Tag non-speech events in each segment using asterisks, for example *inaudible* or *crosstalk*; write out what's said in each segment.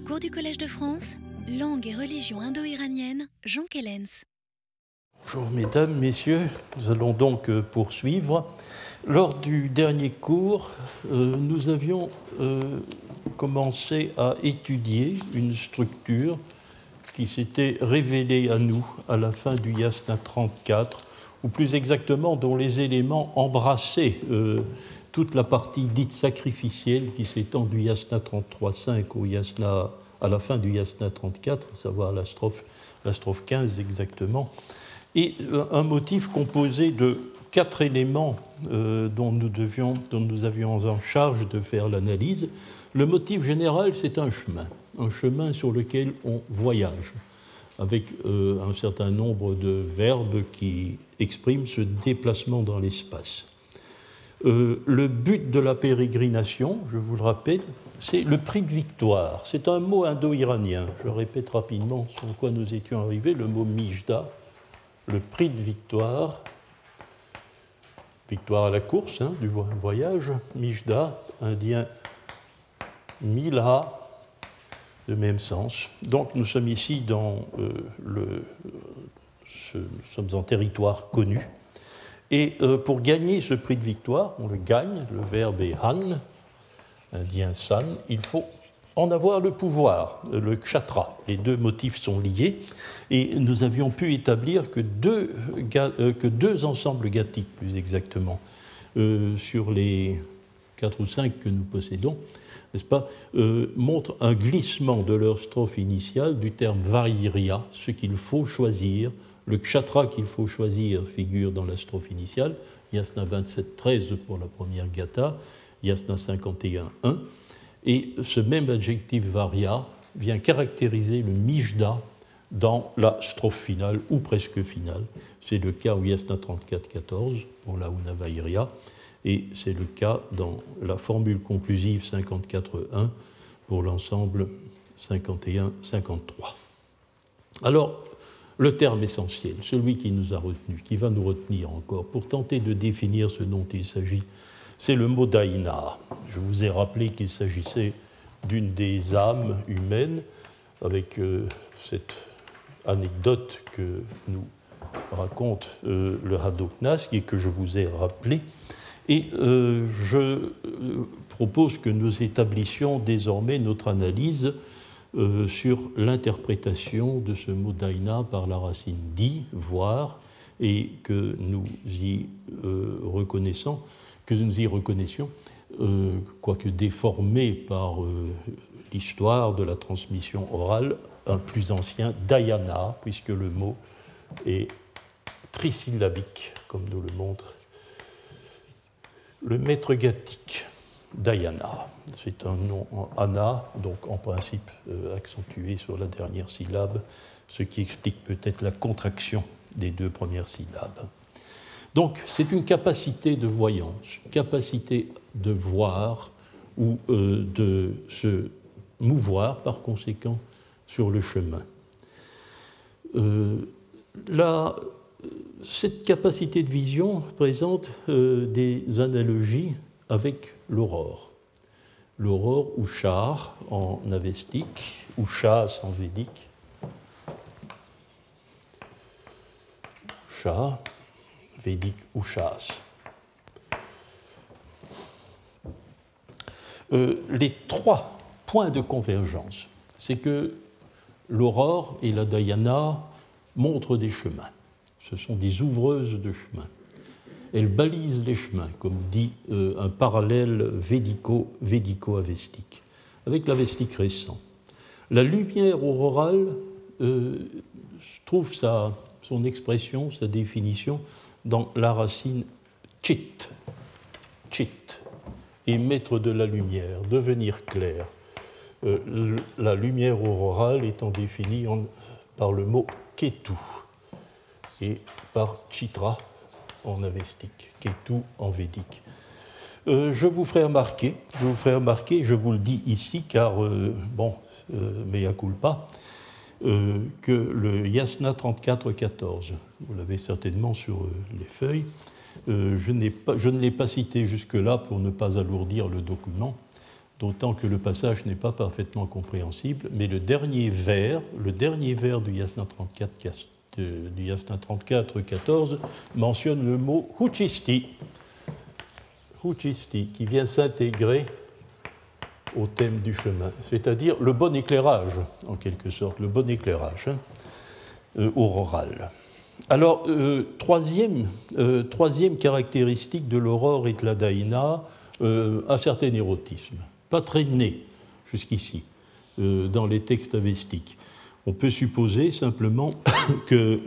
Cours du Collège de France, langue et religion indo-iranienne, Jean Kellens. Bonjour mesdames, messieurs, nous allons donc euh, poursuivre. Lors du dernier cours, euh, nous avions euh, commencé à étudier une structure qui s'était révélée à nous à la fin du Yasna 34, ou plus exactement dont les éléments embrassaient toute la partie dite sacrificielle qui s'étend du Yasna 33.5 au Yasna, à la fin du Yasna 34, à savoir la strophe, la strophe 15 exactement, et euh, un motif composé de quatre éléments euh, dont, nous devions, dont nous avions en charge de faire l'analyse. Le motif général, c'est un chemin, un chemin sur lequel on voyage, avec euh, un certain nombre de verbes qui expriment ce déplacement dans l'espace. Euh, le but de la pérégrination, je vous le rappelle, c'est le prix de victoire. C'est un mot indo-iranien. Je répète rapidement sur quoi nous étions arrivés, le mot mijda, le prix de victoire. Victoire à la course hein, du voyage. Mijda, indien mila, de même sens. Donc nous sommes ici dans euh, le. nous sommes en territoire connu et euh, pour gagner ce prix de victoire, on le gagne, le verbe est han, indien san, il faut en avoir le pouvoir, le kshatra. Les deux motifs sont liés. Et nous avions pu établir que deux, euh, que deux ensembles gathiques, plus exactement, euh, sur les quatre ou cinq que nous possédons, n'est-ce pas, montrent un glissement de leur strophe initiale du terme variria, ce qu'il faut choisir le kshatra qu'il faut choisir figure dans la strophe initiale, yasna 27-13 pour la première gata, yasna 51-1. Et ce même adjectif varia vient caractériser le mijda dans la strophe finale ou presque finale. C'est le cas au yasna 34-14 pour la unavairia et c'est le cas dans la formule conclusive 54-1 pour l'ensemble 51-53. Alors, le terme essentiel, celui qui nous a retenu, qui va nous retenir encore, pour tenter de définir ce dont il s'agit, c'est le mot daïna. Je vous ai rappelé qu'il s'agissait d'une des âmes humaines, avec euh, cette anecdote que nous raconte euh, le Hadoknas et que je vous ai rappelé. Et euh, je propose que nous établissions désormais notre analyse euh, sur l'interprétation de ce mot daina par la racine di, voir, et que nous y euh, reconnaissions, euh, quoique déformé par l'histoire de la transmission orale, un plus ancien dayana, puisque le mot est trisyllabique, comme nous le montre le maître gathique. Diana. C'est un nom en Anna, donc en principe euh, accentué sur la dernière syllabe, ce qui explique peut-être la contraction des deux premières syllabes. Donc c'est une capacité de voyance, capacité de voir ou euh, de se mouvoir par conséquent sur le chemin. Euh, cette capacité de vision présente des analogies avec l'aurore. L'aurore ou char en avestique, ou chas en védique. Védique ou. Euh, les trois points de convergence, c'est que l'aurore et la dayana montrent des chemins. Ce sont des ouvreuses de chemins elle balise les chemins, comme dit euh, un parallèle védico-avestique, avec l'avestique récent. La lumière aurorale euh, trouve sa, son expression, sa définition dans la racine chit, chit, émettre de la lumière, devenir clair. Euh, la lumière aurorale étant définie par le mot ketu et par chitra, en avestique, tout en védique. Euh, je vous ferai remarquer, je vous ferai remarquer, je vous le dis ici car, euh, bon, euh, mea culpa, euh, que le Yasna 34-14, vous l'avez certainement sur les feuilles, je, pas, je, ne l'ai pas cité jusque-là pour ne pas alourdir le document. d'autant que le passage n'est pas parfaitement compréhensible, mais le dernier vers, le dernier vers du Yasna 34, du Yasna 34 14 mentionne le mot huchisti, huchisti, qui vient s'intégrer au thème du chemin, c'est-à-dire le bon éclairage, en quelque sorte, le bon éclairage hein, euh, auroral. Alors, euh, troisième, euh, troisième, caractéristique de l'aurore et de la daïna, un certain érotisme, pas très né jusqu'ici dans les textes avestiques. On peut supposer simplement *coughs* que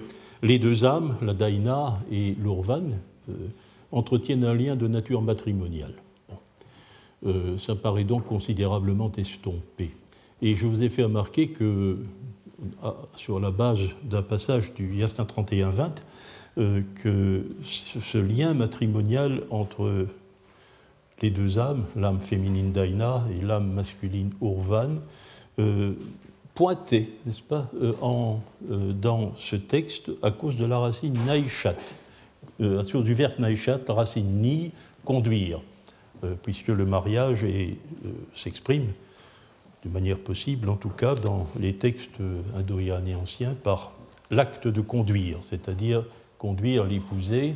les deux âmes, la daïna et l'urvan, entretiennent un lien de nature matrimoniale. Euh, ça paraît donc considérablement estompé. Et je vous ai fait remarquer que, sur la base d'un passage du Yasna 31-20, euh, que ce lien matrimonial entre les deux âmes, l'âme féminine Daina et l'âme masculine Urvan, euh, pointait, n'est-ce pas, dans ce texte à cause de la racine naïchat, à cause du verbe naïchat, la racine ni, conduire. Euh, puisque le mariage euh, s'exprime de manière possible, en tout cas dans les textes indo-iraniens anciens, par l'acte de conduire, c'est-à-dire conduire l'épousé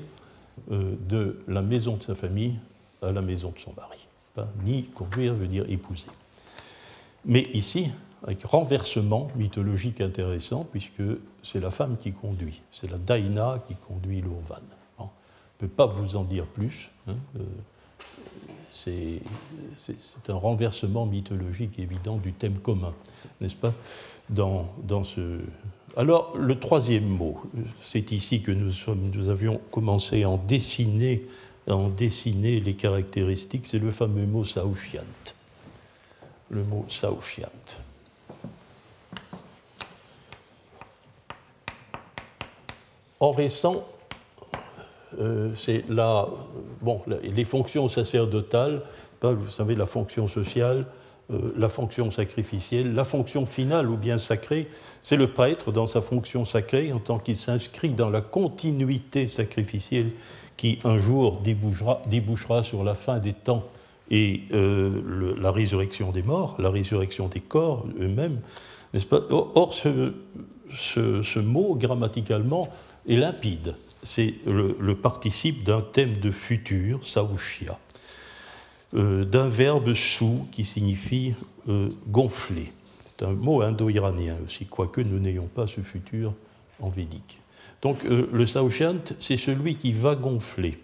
euh, de la maison de sa famille à la maison de son mari. ni conduire veut dire épouser. Mais ici, avec renversement mythologique intéressant, puisque c'est la femme qui conduit, c'est la Daïna qui conduit l'Urvan. je ne peux pas vous en dire plus. Hein, c'est un renversement mythologique évident du thème commun, n'est-ce pas. Alors, le troisième mot, c'est ici que nous, avions commencé à en dessiner, dessiner les caractéristiques, c'est le fameux mot saouchiant. Le mot saouchiant. Récent, euh, c'est la, bon, les fonctions sacerdotales, vous savez, la fonction sociale, euh, la fonction sacrificielle, la fonction finale ou bien sacrée, c'est le prêtre dans sa fonction sacrée en tant qu'il s'inscrit dans la continuité sacrificielle qui un jour débouchera, sur la fin des temps et euh, la résurrection des morts, la résurrection des corps eux-mêmes. Or, ce mot, grammaticalement, est limpide c'est le, participe d'un thème de futur, saouchia, euh, d'un verbe sou qui signifie euh, gonfler. C'est un mot indo-iranien aussi, quoique nous n'ayons pas ce futur en védique. Donc euh, le saouchiant, c'est celui qui va gonfler.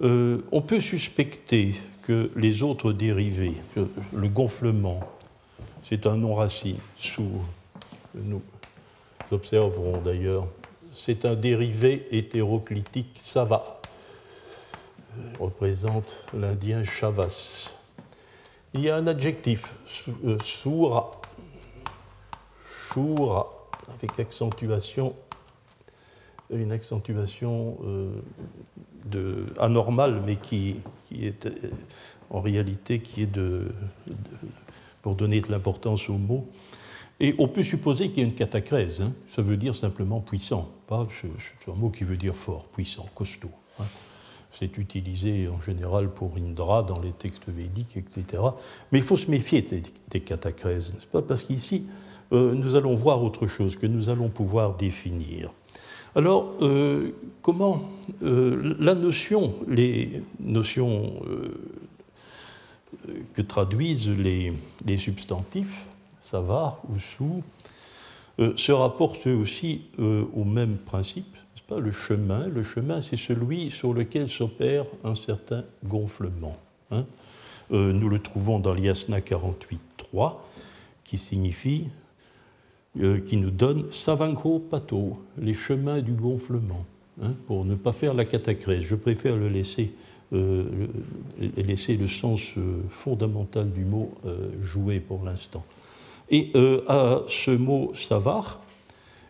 on peut suspecter que les autres dérivés, le gonflement, c'est un nom racine. Sous, nous observerons d'ailleurs c'est un dérivé hétéroclitique sava. représente l'indien Chavas. Il y a un adjectif, soura, shura, avec accentuation, une accentuation euh, anormale, mais qui, est en réalité qui est de, pour donner de l'importance au mot, et on peut supposer qu'il y a une catacrèse. Hein. Ça veut dire simplement puissant. C'est un mot qui veut dire fort, puissant, costaud. Hein. C'est utilisé en général pour Indra dans les textes védiques, etc. Mais il faut se méfier des, catacrèses, n'est-ce pas? Parce qu'ici, euh, nous allons voir autre chose que nous allons pouvoir définir. Alors, euh, comment euh, la notion, les notions que traduisent les, les substantifs, savar ou sous, euh, se rapportent aussi euh, au même principe, pas le chemin. Le chemin, c'est celui sur lequel s'opère un certain gonflement. Hein. Euh, nous le trouvons dans l'Yasna 48.3, qui signifie, qui nous donne savanko pato, les chemins du gonflement, hein, pour ne pas faire la catacrèse. Je préfère le laisser laisser le sens fondamental du mot jouer pour l'instant. Et euh, à ce mot savar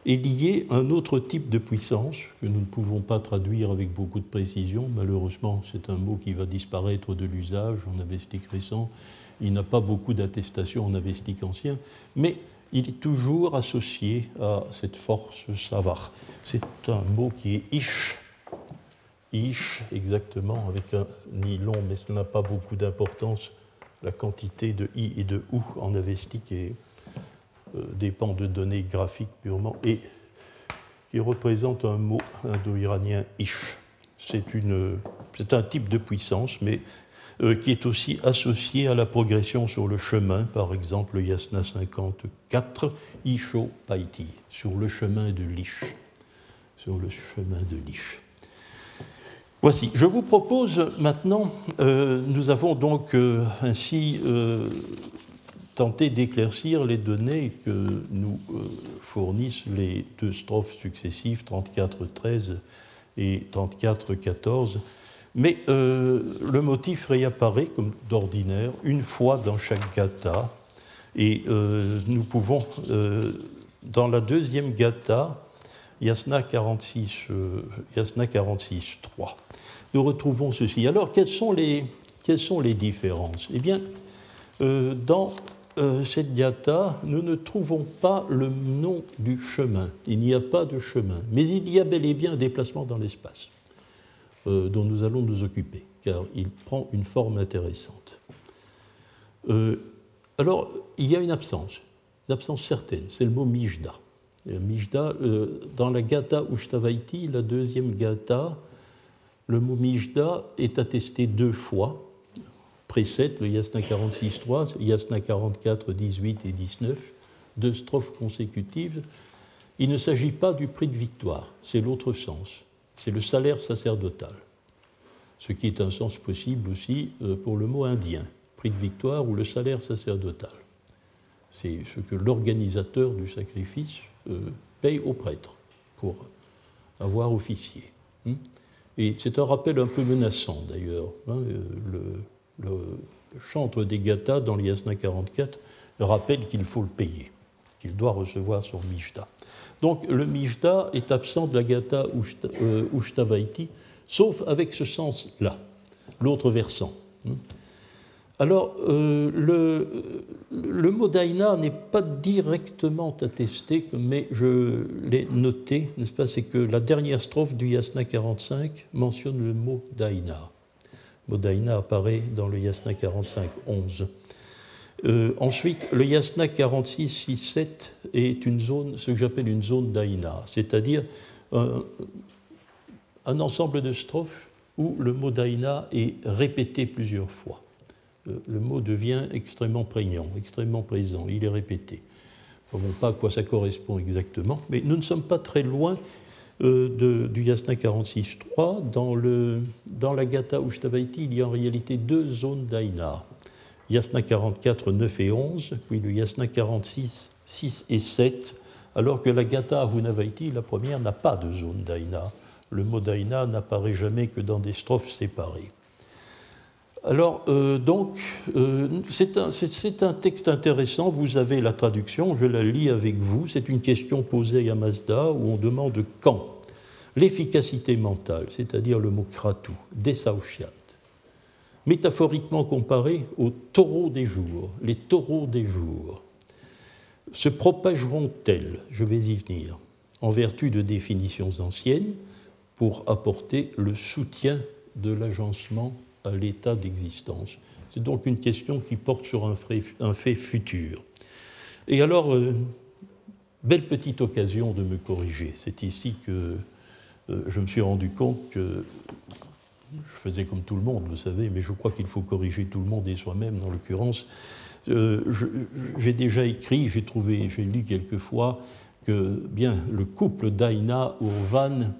est lié un autre type de puissance que nous ne pouvons pas traduire avec beaucoup de précision. Malheureusement, c'est un mot qui va disparaître de l'usage en avestique récent. Il n'a pas beaucoup d'attestations en avestique ancien, mais il est toujours associé à cette force savar. C'est un mot qui est ish, ish exactement, avec un ni long, mais ce n'a pas beaucoup d'importance la quantité de i et de ou en avestique euh, dépend de données graphiques purement, et qui représente un mot indo-iranien ish. C'est un type de puissance, mais euh, qui est aussi associé à la progression sur le chemin, par exemple Yasna 54, Isho Paiti, sur le chemin de l'Ish. Sur le chemin de l'Ish. Voici, je vous propose maintenant, euh, nous avons donc ainsi tenté d'éclaircir les données que nous fournissent les deux strophes successives 34-13 et 34-14 mais euh, le motif réapparaît comme d'ordinaire une fois dans chaque gata. Et euh, nous pouvons, euh, dans la deuxième gata, Yasna 46, Yasna 46 3, nous retrouvons ceci. Alors, quelles sont les, quelles sont les différences? Eh bien, dans cette gata, nous ne trouvons pas le nom du chemin. Il n'y a pas de chemin, mais il y a bel et bien un déplacement dans l'espace. Euh, dont nous allons nous occuper, car il prend une forme intéressante. Euh, alors, il y a une absence, une absence certaine, c'est le mot Mijda. Mijda, euh, dans la Gata Ushtavaiti, la deuxième Gata, le mot Mijda est attesté deux fois, précède le Yasna 46.3, Yasna 44, 18 et 19, deux strophes consécutives. Il ne s'agit pas du prix de victoire, c'est l'autre sens c'est le salaire sacerdotal, ce qui est un sens possible aussi euh, pour le mot indien, prix de victoire ou le salaire sacerdotal. C'est ce que l'organisateur du sacrifice euh, paye au prêtre pour avoir officié. Hmm. Et c'est un rappel un peu menaçant d'ailleurs. Hein, euh, le, chantre des Gathas dans l'Yasna 44 rappelle qu'il faut le payer, qu'il doit recevoir son Mishta. Donc le Mijda est absent de la Gata Ushtavaiti, euh, sauf avec ce sens-là, l'autre versant. Hein. Alors, euh, le, le, mot Daina n'est pas directement attesté, mais je l'ai noté, n'est-ce pas C'est que la dernière strophe du Yasna 45 mentionne le mot Daina. Le mot Daina apparaît dans le Yasna 45, 11. Euh, ensuite, le Yasna 46-6-7 est une zone, ce que j'appelle une zone d'Aïna, c'est-à-dire un, ensemble de strophes où le mot d'Aïna est répété plusieurs fois. Euh, le mot devient extrêmement prégnant, extrêmement présent, il est répété. Nous ne savons pas à quoi ça correspond exactement, mais nous ne sommes pas très loin euh, du Yasna 46.3. Dans, dans la Gata Ushtavaiti, il y a en réalité deux zones d'Aïna. Yasna 44, 9 et 11, puis le Yasna 46, 6 et 7, alors que la Gata Hunavaiti, la première, n'a pas de zone d'Aïna. Le mot d'Aïna n'apparaît jamais que dans des strophes séparées. Alors, euh, donc, euh, c'est un, texte intéressant. Vous avez la traduction, je la lis avec vous. C'est une question posée à Mazda où on demande quand l'efficacité mentale, c'est-à-dire le mot kratu, desauchiat, métaphoriquement comparé aux taureaux des jours. Les taureaux des jours se propageront-elles, je vais y venir, en vertu de définitions anciennes, pour apporter le soutien de l'agencement à l'état d'existence C'est donc une question qui porte sur un fait, futur. Et alors, euh, belle petite occasion de me corriger. C'est ici que euh, je me suis rendu compte que je faisais comme tout le monde, vous savez, mais je crois qu'il faut corriger tout le monde et soi-même, dans l'occurrence. Euh, j'ai déjà écrit, j'ai trouvé, j'ai lu quelquefois que bien le couple d'Aïna Urvan,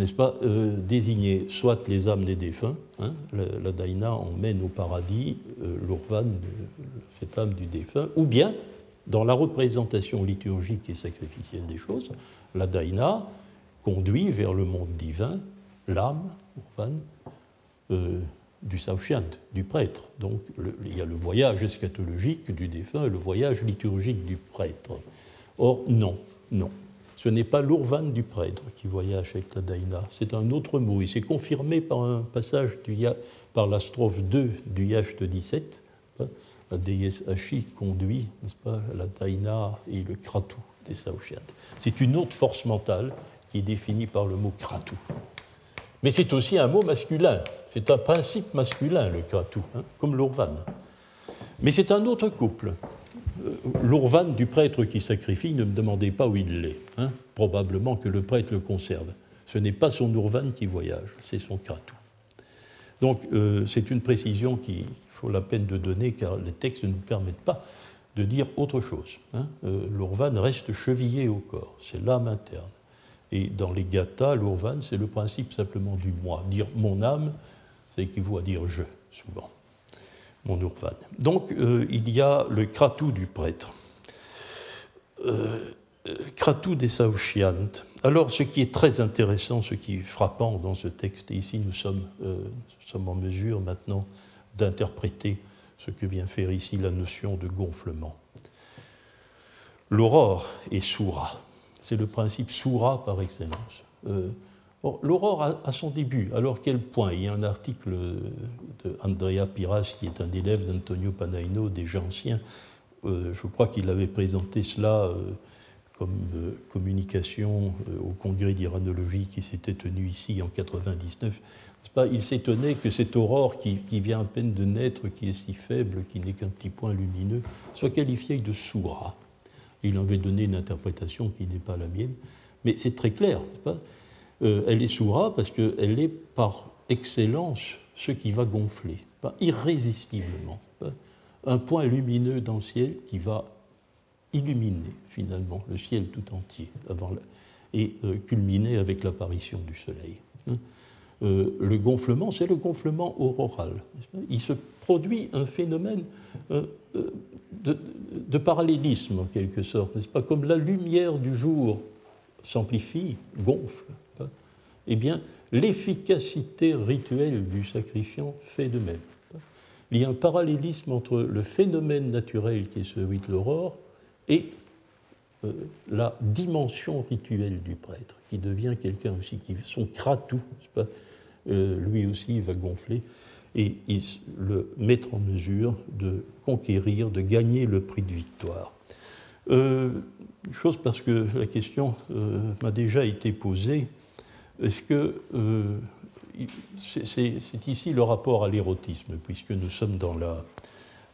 n'est-ce pas, euh, désignait soit les âmes des défunts, hein, la, Daïna emmène au paradis euh, l'Urvan, cette âme du défunt, ou bien, dans la représentation liturgique et sacrificielle des choses, la Daïna conduit vers le monde divin l'âme euh, du Saushiant, du prêtre. Donc il y a le voyage eschatologique du défunt et le voyage liturgique du prêtre. Or, non, non. Ce n'est pas l'Urvan du prêtre qui voyage avec la Daïna, c'est un autre mot. Et c'est confirmé par un passage du, par la strophe 2 du Yacht 17. Hein. La déesse Hachi conduit, n'est-ce pas, la Daïna et le Kratou des Saushiant. C'est une autre force mentale qui est définie par le mot Kratou. Mais c'est aussi un mot masculin. C'est un principe masculin, le kratou, hein, comme l'urvan. Mais c'est un autre couple. Euh, L'ourvan du prêtre qui sacrifie, ne me demandez pas où il l'est. Hein. Probablement que le prêtre le conserve. Ce n'est pas son ourvan qui voyage, c'est son kratou. Donc euh, c'est une précision qu'il faut la peine de donner car les textes ne nous permettent pas de dire autre chose. Hein. Euh, l'ourvan reste chevillé au corps, c'est l'âme interne. Et dans les gathas, l'ourvan, c'est le principe simplement du moi. Dire mon âme, c'est équivaut à dire je, souvent mon Urvan. Donc euh, il y a le kratou du prêtre. Euh, kratou des Saouchiant. Alors ce qui est très intéressant, ce qui est frappant dans ce texte, et ici nous sommes, euh, sommes en mesure maintenant d'interpréter ce que vient faire ici la notion de gonflement. L'aurore est soura, c'est le principe soura par excellence. L'aurore a, son début. Alors quel point? Il y a un article de Andrea Piras, qui est un élève d'Antonio Panaino, déjà ancien. Euh, je crois qu'il avait présenté cela euh, comme euh, communication au congrès d'iranologie qui s'était tenu ici en 99. Pas? Il s'étonnait que cette aurore qui, vient à peine de naître, qui est si faible, qui n'est qu'un petit point lumineux, soit qualifiée de soura. Il en avait donné une interprétation qui n'est pas la mienne, mais c'est très clair. Pas? Euh, elle est soura parce qu'elle est par excellence ce qui va gonfler, irrésistiblement. un point lumineux dans le ciel qui va illuminer finalement le ciel tout entier avant et euh, culminer avec l'apparition du soleil. Hein. Euh, le gonflement, c'est le gonflement auroral. Il se produit un phénomène de, de, parallélisme en quelque sorte, n'est-ce pas? Comme la lumière du jour s'amplifie, gonfle, eh bien, l'efficacité rituelle du sacrifiant fait de même. Il y a un parallélisme entre le phénomène naturel qui est celui de l'aurore et euh, la dimension rituelle du prêtre, qui devient quelqu'un aussi qui son kratou, euh, lui aussi va gonfler et il, le mettre en mesure de conquérir, de gagner le prix de victoire. Euh, chose parce que la question m'a déjà été posée est-ce que euh, c'est ici le rapport à l'érotisme, puisque nous sommes dans, la,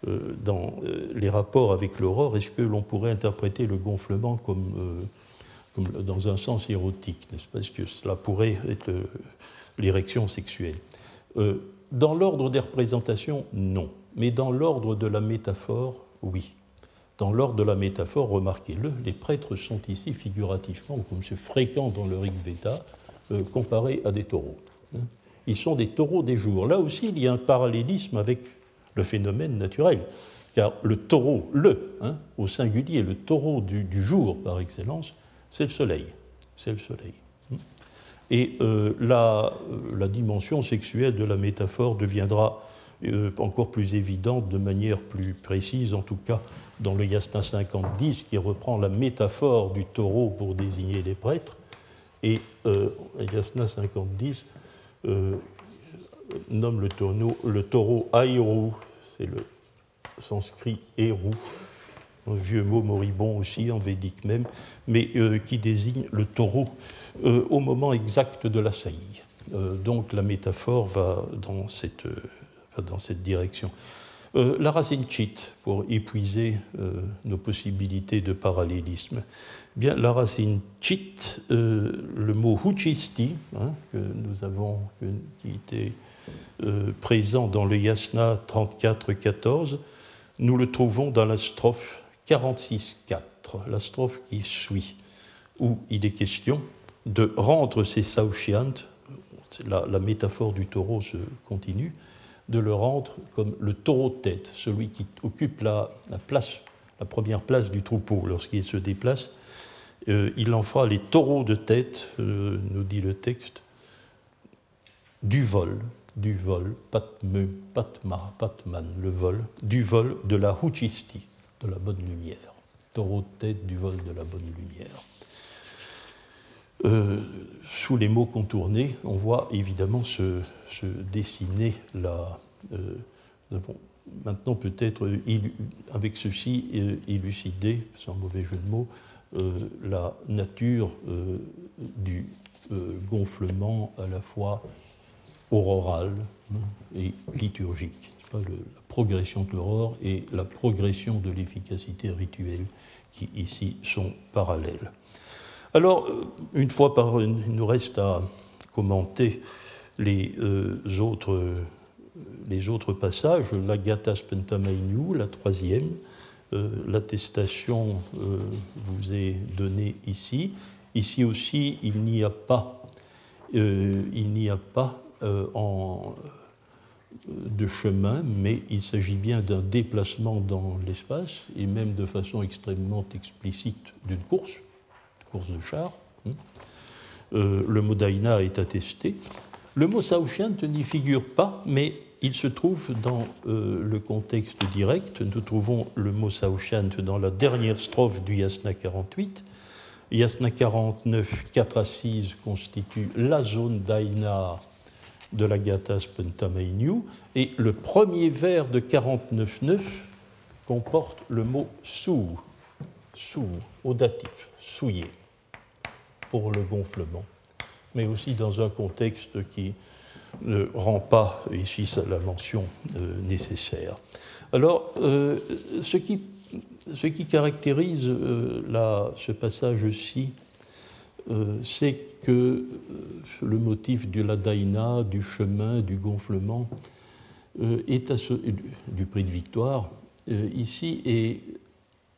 euh, euh, les rapports avec l'aurore, est-ce que l'on pourrait interpréter le gonflement comme, dans un sens érotique, Est-ce que cela pourrait être l'érection sexuelle? Dans l'ordre des représentations, non. Mais dans l'ordre de la métaphore, oui. Dans l'ordre de la métaphore, remarquez-le, les prêtres sont ici figurativement, comme c'est fréquent dans le Rig Veda, comparés à des taureaux. Hein. Ils sont des taureaux des jours. Là aussi, il y a un parallélisme avec le phénomène naturel, car le taureau, le, hein, au singulier, le taureau du, jour par excellence, c'est le soleil. C'est le soleil. Hein. Et euh, la, euh, la, dimension sexuelle de la métaphore deviendra encore plus évidente, de manière plus précise, en tout cas dans le Yasna 50-10, qui reprend la métaphore du taureau pour désigner les prêtres, et euh, Yasna 5010 euh, nomme le taureau, le taureau c'est le sanskrit Eru, un vieux mot moribond aussi, en védique même, mais euh, qui désigne le taureau euh, au moment exact de la saillie. donc la métaphore va dans cette, va dans cette direction. la racine chit, pour épuiser nos possibilités de parallélisme, Bien, la racine chit, euh, le mot huchisti, hein, que nous avons, qui était euh, présent dans le yasna 34-14, nous le trouvons dans la strophe 46-4, la strophe qui suit, où il est question de rendre ces saushiant, la, la métaphore du taureau se continue, de le rendre comme le taureau de tête, celui qui occupe la, place, la première place du troupeau lorsqu'il se déplace, euh, il en fera les taureaux de tête, euh, nous dit le texte, du vol, du vol, patme, patma, patman, le vol, du vol de la huchisti, de la bonne lumière. Taureau de tête du vol de la bonne lumière. Euh, sous les mots contournés, on voit évidemment se, dessiner la. maintenant peut-être, avec ceci, élucidé, sans mauvais jeu de mots, la nature euh, du euh, gonflement à la fois auroral hein, et liturgique. la progression de l'aurore et la progression de l'efficacité rituelle qui ici sont parallèles. Alors, euh, une fois par, il nous reste à commenter les, euh, autres, les autres passages, la Gata Spentamainu, la troisième, euh, l'attestation vous est donnée ici. Ici aussi, il n'y a pas, il n'y a pas de chemin, mais il s'agit bien d'un déplacement dans l'espace, et même de façon extrêmement explicite d'une course, une course de char. Hein. Euh, le mot Daina est attesté. Le mot Saoshant n'y figure pas, mais il se trouve dans euh, le contexte direct. Nous trouvons le mot Saoshant dans la dernière strophe du Yasna 48. Yasna 49, 4 à 6 constitue la zone d'Aina de la Gata et le premier vers de 49.9 comporte le mot sou, sou, au datif, souillé, pour le gonflement, mais aussi dans un contexte qui ne rend pas ici la mention euh, nécessaire. Alors, euh, ce, qui, caractérise euh, ce passage-ci, c'est que le motif de la daïna, du chemin, du gonflement, est du prix de victoire, ici est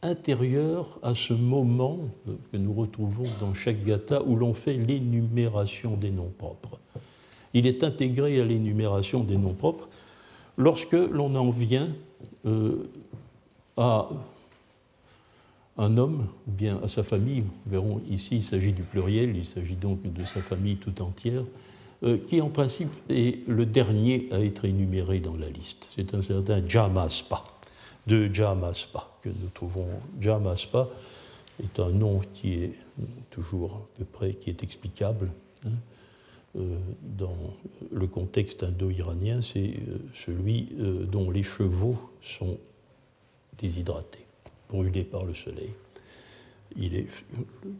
intérieur à ce moment que nous retrouvons dans chaque gata où l'on fait l'énumération des noms propres. Il est intégré à l'énumération des noms propres lorsque l'on en vient à un homme ou bien à sa famille, nous verrons ici il s'agit du pluriel, il s'agit donc de sa famille tout entière, euh, qui en principe est le dernier à être énuméré dans la liste. C'est un certain Jamaspa, de Jamaspa, que nous trouvons. Jamaspa est un nom qui est toujours à peu près, qui est explicable. Hein. Euh, dans le contexte indo-iranien, c'est euh, celui dont les chevaux sont déshydratés brûlé par le soleil. Il est,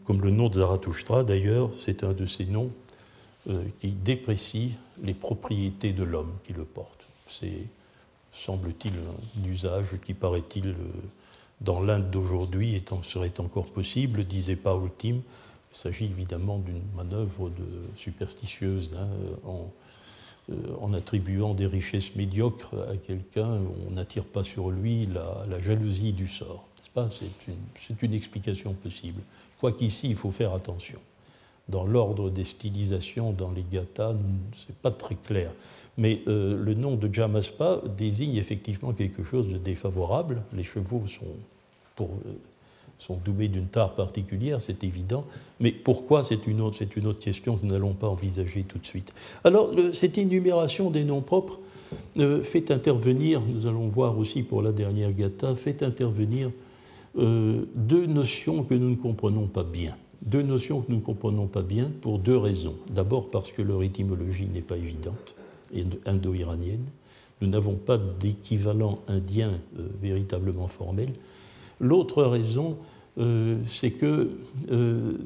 comme le nom de Zarathustra, d'ailleurs, c'est un de ces noms euh, qui déprécie les propriétés de l'homme qui le porte. C'est, semble-t-il, un usage qui, paraît-il, euh, dans l'Inde d'aujourd'hui serait encore possible, disait Paul Tim. Il s'agit évidemment d'une manœuvre de superstitieuse hein, en, euh, en, attribuant des richesses médiocres à quelqu'un. On n'attire pas sur lui la jalousie du sort. C'est une, explication possible. Quoiqu'ici, il faut faire attention. Dans l'ordre des stylisations dans les gathas, ce n'est pas très clair. Mais euh, le nom de Jamaspa désigne effectivement quelque chose de défavorable. Les chevaux sont, euh, sont doués d'une tare particulière, c'est évident. Mais pourquoi C'est une, autre, question que nous n'allons pas envisager tout de suite. Alors, cette énumération des noms propres euh, fait intervenir, nous allons voir aussi pour la dernière gata, fait intervenir euh, deux notions que nous ne comprenons pas bien. Deux notions que nous ne comprenons pas bien pour deux raisons. D'abord parce que leur étymologie n'est pas évidente, indo-iranienne. Nous n'avons pas d'équivalent indien euh, véritablement formel. L'autre raison, euh, c'est que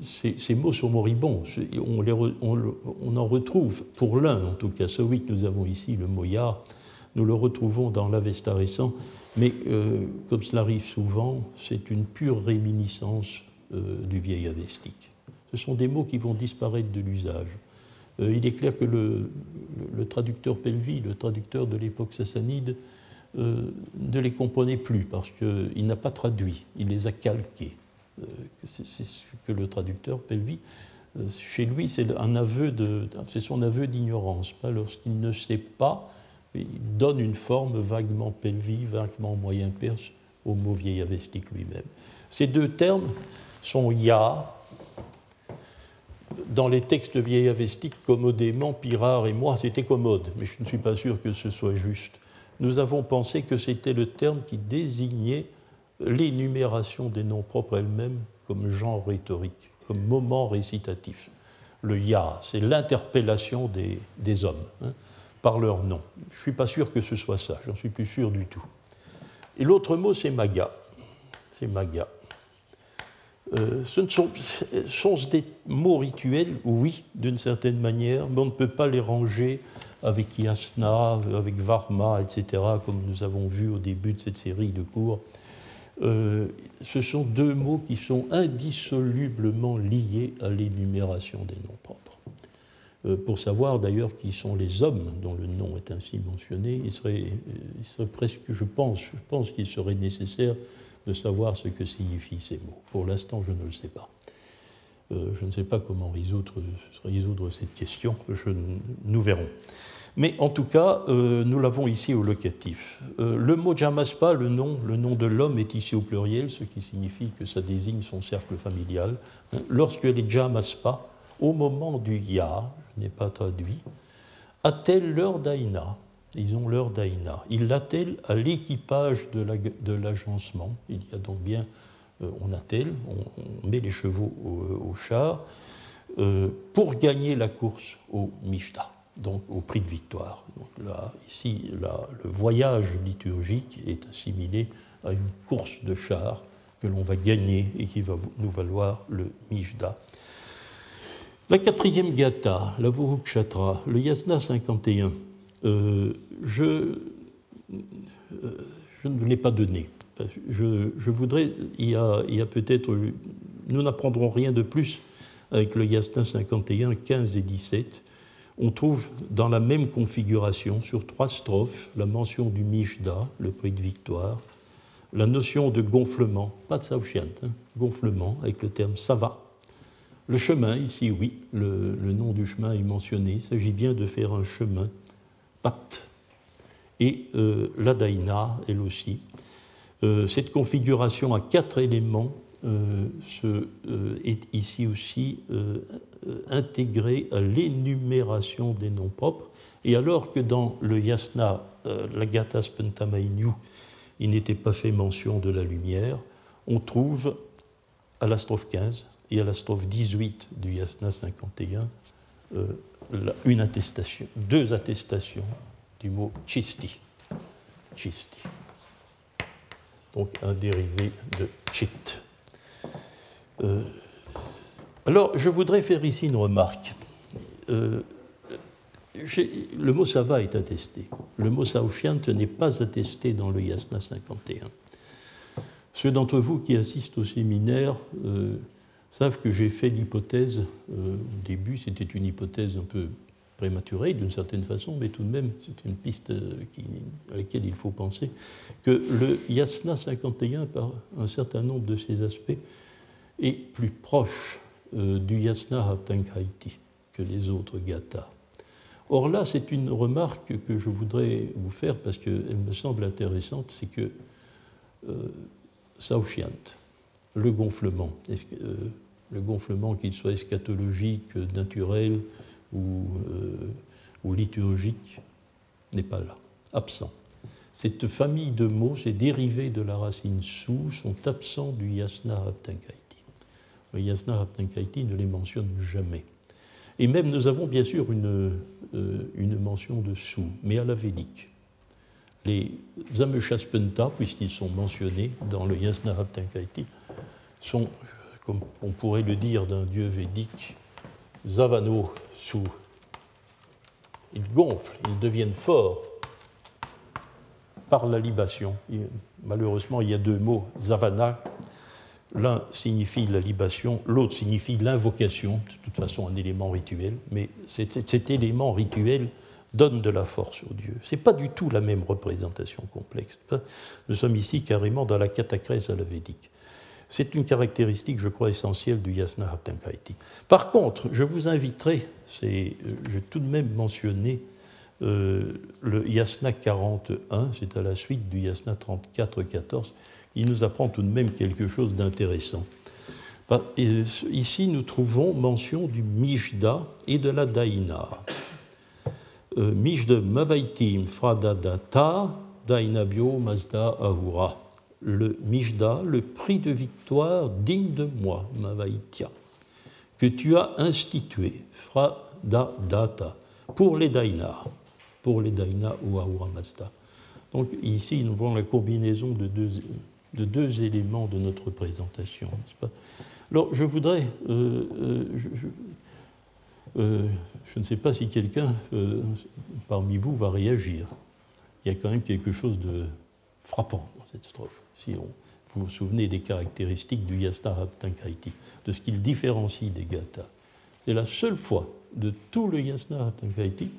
ces, mots sont moribonds. On, en retrouve, pour l'un en tout cas, celui que nous avons ici, le moya, nous le retrouvons dans l'Avesta récent mais euh, comme cela arrive souvent, c'est une pure réminiscence euh, du vieil avestique. Ce sont des mots qui vont disparaître de l'usage. Euh, il est clair que le, traducteur Pelvi, le traducteur de l'époque sassanide, ne les comprenait plus parce qu'il n'a pas traduit, il les a calqués. c'est ce que le traducteur Pelvi, chez lui, c'est un aveu c'est son aveu d'ignorance, lorsqu'il ne sait pas il donne une forme vaguement pelvique, vaguement moyen perse au mot vieil avestique lui-même. Ces deux termes sont ya. Dans les textes vieil avestiques, commodément, Pirard et moi, c'était commode, mais je ne suis pas sûr que ce soit juste. Nous avons pensé que c'était le terme qui désignait l'énumération des noms propres elles-mêmes comme genre rhétorique, comme moment récitatif. Le ya, c'est l'interpellation des, des hommes. Hein par leur nom. Je ne suis pas sûr que ce soit ça, j'en suis plus sûr du tout. Et l'autre mot, c'est maga. C'est maga. Euh, ce sont, sont, des mots rituels, oui, d'une certaine manière, mais on ne peut pas les ranger avec Yasna, avec Varma, etc., comme nous avons vu au début de cette série de cours. Euh, ce sont deux mots qui sont indissolublement liés à l'énumération des noms propres. Euh, pour savoir d'ailleurs qui sont les hommes dont le nom est ainsi mentionné, il serait presque, je pense, je pense qu'il serait nécessaire de savoir ce que signifient ces mots. Pour l'instant, je ne le sais pas. Euh, je ne sais pas comment résoudre, cette question, nous verrons. Mais en tout cas, euh, nous l'avons ici au locatif. Euh, le mot Jamaspa, le nom, le nom de l'homme est ici au pluriel, ce qui signifie que ça désigne son cercle familial. Hein, lorsque les Jamaspa, au moment du Ya, je n'ai pas traduit, attellent leur Daïna, ils ont leur Daïna, ils l'attellent à l'équipage de l'agencement? Il y a donc bien on attelle, on, met les chevaux au, char euh, pour gagner la course au Mishta, donc au prix de victoire. Ici, le voyage liturgique est assimilé à une course de char que l'on va gagner et qui va nous valoir le Mishda. La quatrième gata, la Vurukshatra, le Yasna 51, euh, je, je ne l'ai pas donné je, voudrais, il y a, peut-être, nous n'apprendrons rien de plus avec le Yasna 51, 15 et 17. On trouve dans la même configuration, sur trois strophes, la mention du Mishda, le prix de victoire, la notion de gonflement, pas de Saouchiant, hein, gonflement avec le terme Sava. Le chemin, ici, oui, le, nom du chemin est mentionné. Il s'agit bien de faire un chemin, Pat. Et euh, la Daïna, elle aussi. Euh, cette configuration à quatre éléments euh, euh, est ici aussi intégrée à l'énumération des noms propres. Et alors que dans le yasna, l'agatas pentamainu, il n'était pas fait mention de la lumière, on trouve à la strophe 15 et à la strophe 18 du yasna 51 une attestation, deux attestations du mot chisti. Chisti donc un dérivé de chit. Euh, alors, je voudrais faire ici une remarque. Euh, le mot sava est attesté. Le mot saoshiant n'est pas attesté dans le Yasna 51. Ceux d'entre vous qui assistent au séminaire euh, savent que j'ai fait l'hypothèse, au début c'était une hypothèse un peu prématuré d'une certaine façon, mais tout de même, c'est une piste euh, à laquelle il faut penser, que le Yasna 51, par un certain nombre de ses aspects, est plus proche euh, du Yasna Haptankaiti que les autres gathas. Or là, c'est une remarque que je voudrais vous faire parce qu'elle me semble intéressante, c'est que euh, le gonflement, euh, le gonflement qu'il soit eschatologique, naturel, ou, euh, ou liturgique n'est pas là, absent. Cette famille de mots, ces dérivés de la racine sou, sont absents du yasna haptankaiti. Le yasna haptankaiti ne les mentionne jamais. Et même nous avons bien sûr une, euh, une mention de sou, mais à la védique. Les Ameshaspenta, puisqu'ils sont mentionnés dans le Yasna Haptankaiti, sont, comme on pourrait le dire d'un dieu védique, Zavano sous. Ils gonflent, ils deviennent forts par la libation. malheureusement, il y a deux mots, zavana. L'un signifie la libation, l'autre signifie l'invocation, de toute façon un élément rituel, mais cet, élément rituel donne de la force au Dieu. Ce n'est pas du tout la même représentation complexe. Nous sommes ici carrément dans la catacrèse à la védique. C'est une caractéristique, je crois, essentielle du yasna haptankaiti. Par contre, je vous inviterai, je vais tout de même mentionner euh, le yasna 41, c'est à la suite du yasna 34-14, il nous apprend tout de même quelque chose d'intéressant. Ici, nous trouvons mention du Mishda et de la Daïna. Euh, Mishda Mavaitim Fradadata Dainabio Mazda Ahura le Mijda, le prix de victoire digne de moi, Mavaitya, que tu as institué, Frada Data, pour les Daina, pour les Daina ou Ahura. Donc ici, nous voyons la combinaison de deux, de deux éléments de notre présentation. Alors je voudrais, euh, euh, je ne sais pas si quelqu'un parmi vous va réagir. Il y a quand même quelque chose de frappant dans cette strophe. Si on, vous vous souvenez des caractéristiques du Yasna Haptankaiti, de ce qu'il différencie des Gathas. C'est la seule fois de tout le Yasna Haptankaiti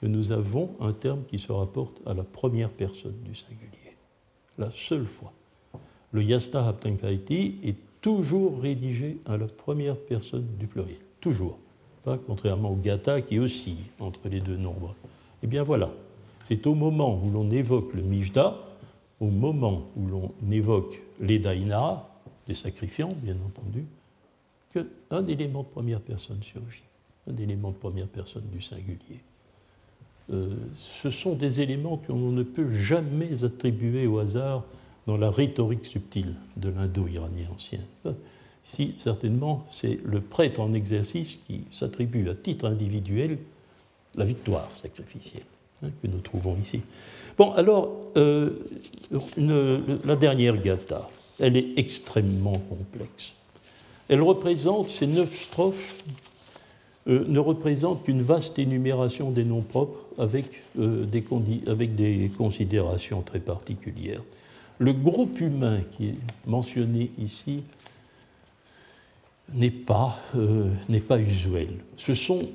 que nous avons un terme qui se rapporte à la première personne du singulier. La seule fois. Le Yasna Haptankaiti est toujours rédigé à la première personne du pluriel. Toujours. Pas contrairement au Gatha qui oscille entre les deux nombres. Eh bien voilà. C'est au moment où l'on évoque le Mijda au moment où l'on évoque les daïna, des sacrifiants, bien entendu, qu'un élément de première personne surgit, un élément de première personne du singulier. Euh, ce sont des éléments qu'on ne peut jamais attribuer au hasard dans la rhétorique subtile de l'indo-iranien ancien. Ici, certainement, c'est le prêtre en exercice qui s'attribue à titre individuel la victoire sacrificielle hein, que nous trouvons ici. Bon, alors, euh, la dernière gata, elle est extrêmement complexe. Elle représente, ces neuf strophes euh, ne représentent qu'une vaste énumération des noms propres avec, euh, des avec des considérations très particulières. Le groupe humain qui est mentionné ici n'est pas, n'est pas usuel. Ce sont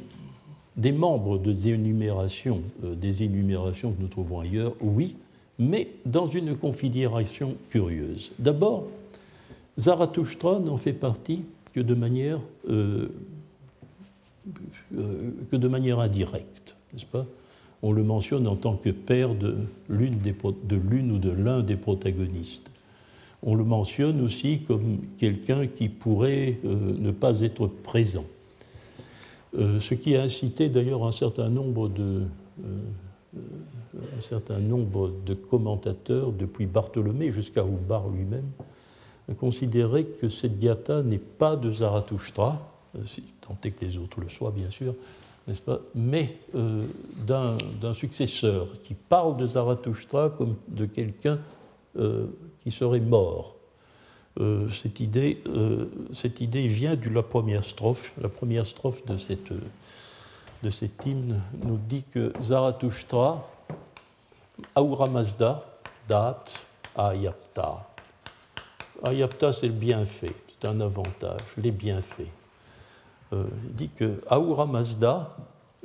des membres des énumérations, euh, des énumérations que nous trouvons ailleurs, oui, mais dans une configuration curieuse. D'abord, Zarathustra n'en fait partie que de manière, euh, euh, que de manière indirecte, n'est-ce pas? On le mentionne en tant que père de l'une, de l'une ou de l'un des protagonistes. On le mentionne aussi comme quelqu'un qui pourrait ne pas être présent. Euh, ce qui a incité d'ailleurs un certain nombre de, euh, de commentateurs, depuis Bartholomé jusqu'à Oubar lui-même, à considérer que cette gata n'est pas de Zarathustra, euh, tant est que les autres le soient bien sûr, n'est-ce pas, mais d'un successeur qui parle de Zarathustra comme de quelqu'un qui serait mort. Euh, cette, idée, euh, cette idée vient de la première strophe. La première strophe de, cette, de cet hymne nous dit que Zarathustra, Aura Mazda, Dat, Ayapta. Ayapta, c'est le bienfait, c'est un avantage, les bienfaits. Euh, il dit que Aura Mazda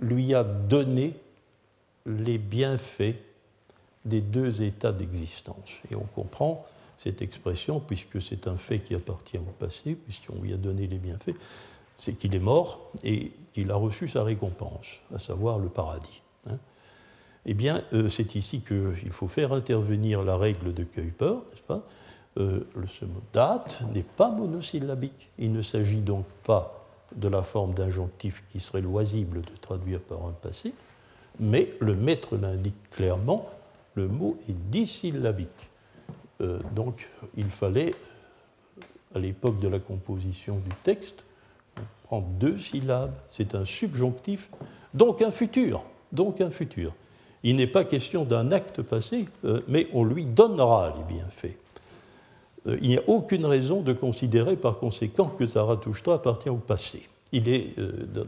lui a donné les bienfaits des deux états d'existence. Et on comprend cette expression, puisque c'est un fait qui appartient au passé, puisqu'on lui a donné les bienfaits, c'est qu'il est mort et qu'il a reçu sa récompense, à savoir le paradis. Hein. Eh bien, euh, c'est ici qu'il faut faire intervenir la règle de Kuiper, n'est-ce pas? Euh, Ce mot date n'est pas monosyllabique. Il ne s'agit donc pas de la forme d'injonctif qui serait loisible de traduire par un passé, mais le maître l'indique clairement, le mot est dissyllabique. Euh, donc il fallait, à l'époque de la composition du texte, prendre deux syllabes, c'est un subjonctif, donc un futur, donc un futur. Il n'est pas question d'un acte passé, euh, mais on lui donnera les bienfaits. Euh, il n'y a aucune raison de considérer par conséquent que Zarathustra appartient au passé. Il est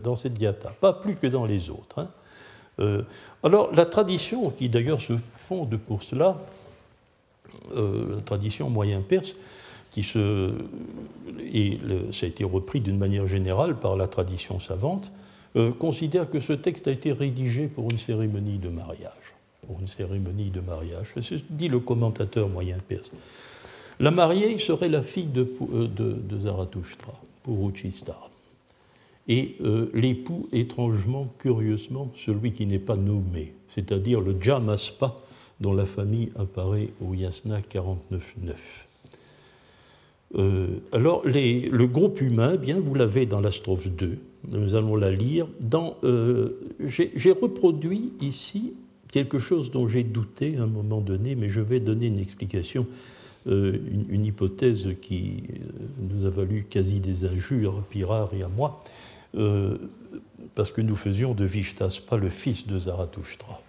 dans cette gata, pas plus que dans les autres. Hein. alors la tradition, qui d'ailleurs se fonde pour cela euh, la tradition moyen-perse, qui se, et ça a été repris d'une manière générale par la tradition savante, euh, considère que ce texte a été rédigé pour une cérémonie de mariage. Pour une cérémonie de mariage. dit le commentateur moyen-perse. La mariée serait la fille de, euh, de, de Zarathustra. Et l'époux, étrangement, curieusement, celui qui n'est pas nommé, c'est-à-dire le Jamaspa, dont la famille apparaît au Yasna 49.9. Euh, alors, le groupe humain, eh bien, vous l'avez dans la strophe 2, nous allons la lire. Euh, j'ai reproduit ici quelque chose dont j'ai douté à un moment donné, mais je vais donner une explication, euh, une, hypothèse qui nous a valu quasi des injures à Pirard et à moi, parce que nous faisions de Vishtas pas le fils de Zarathustra.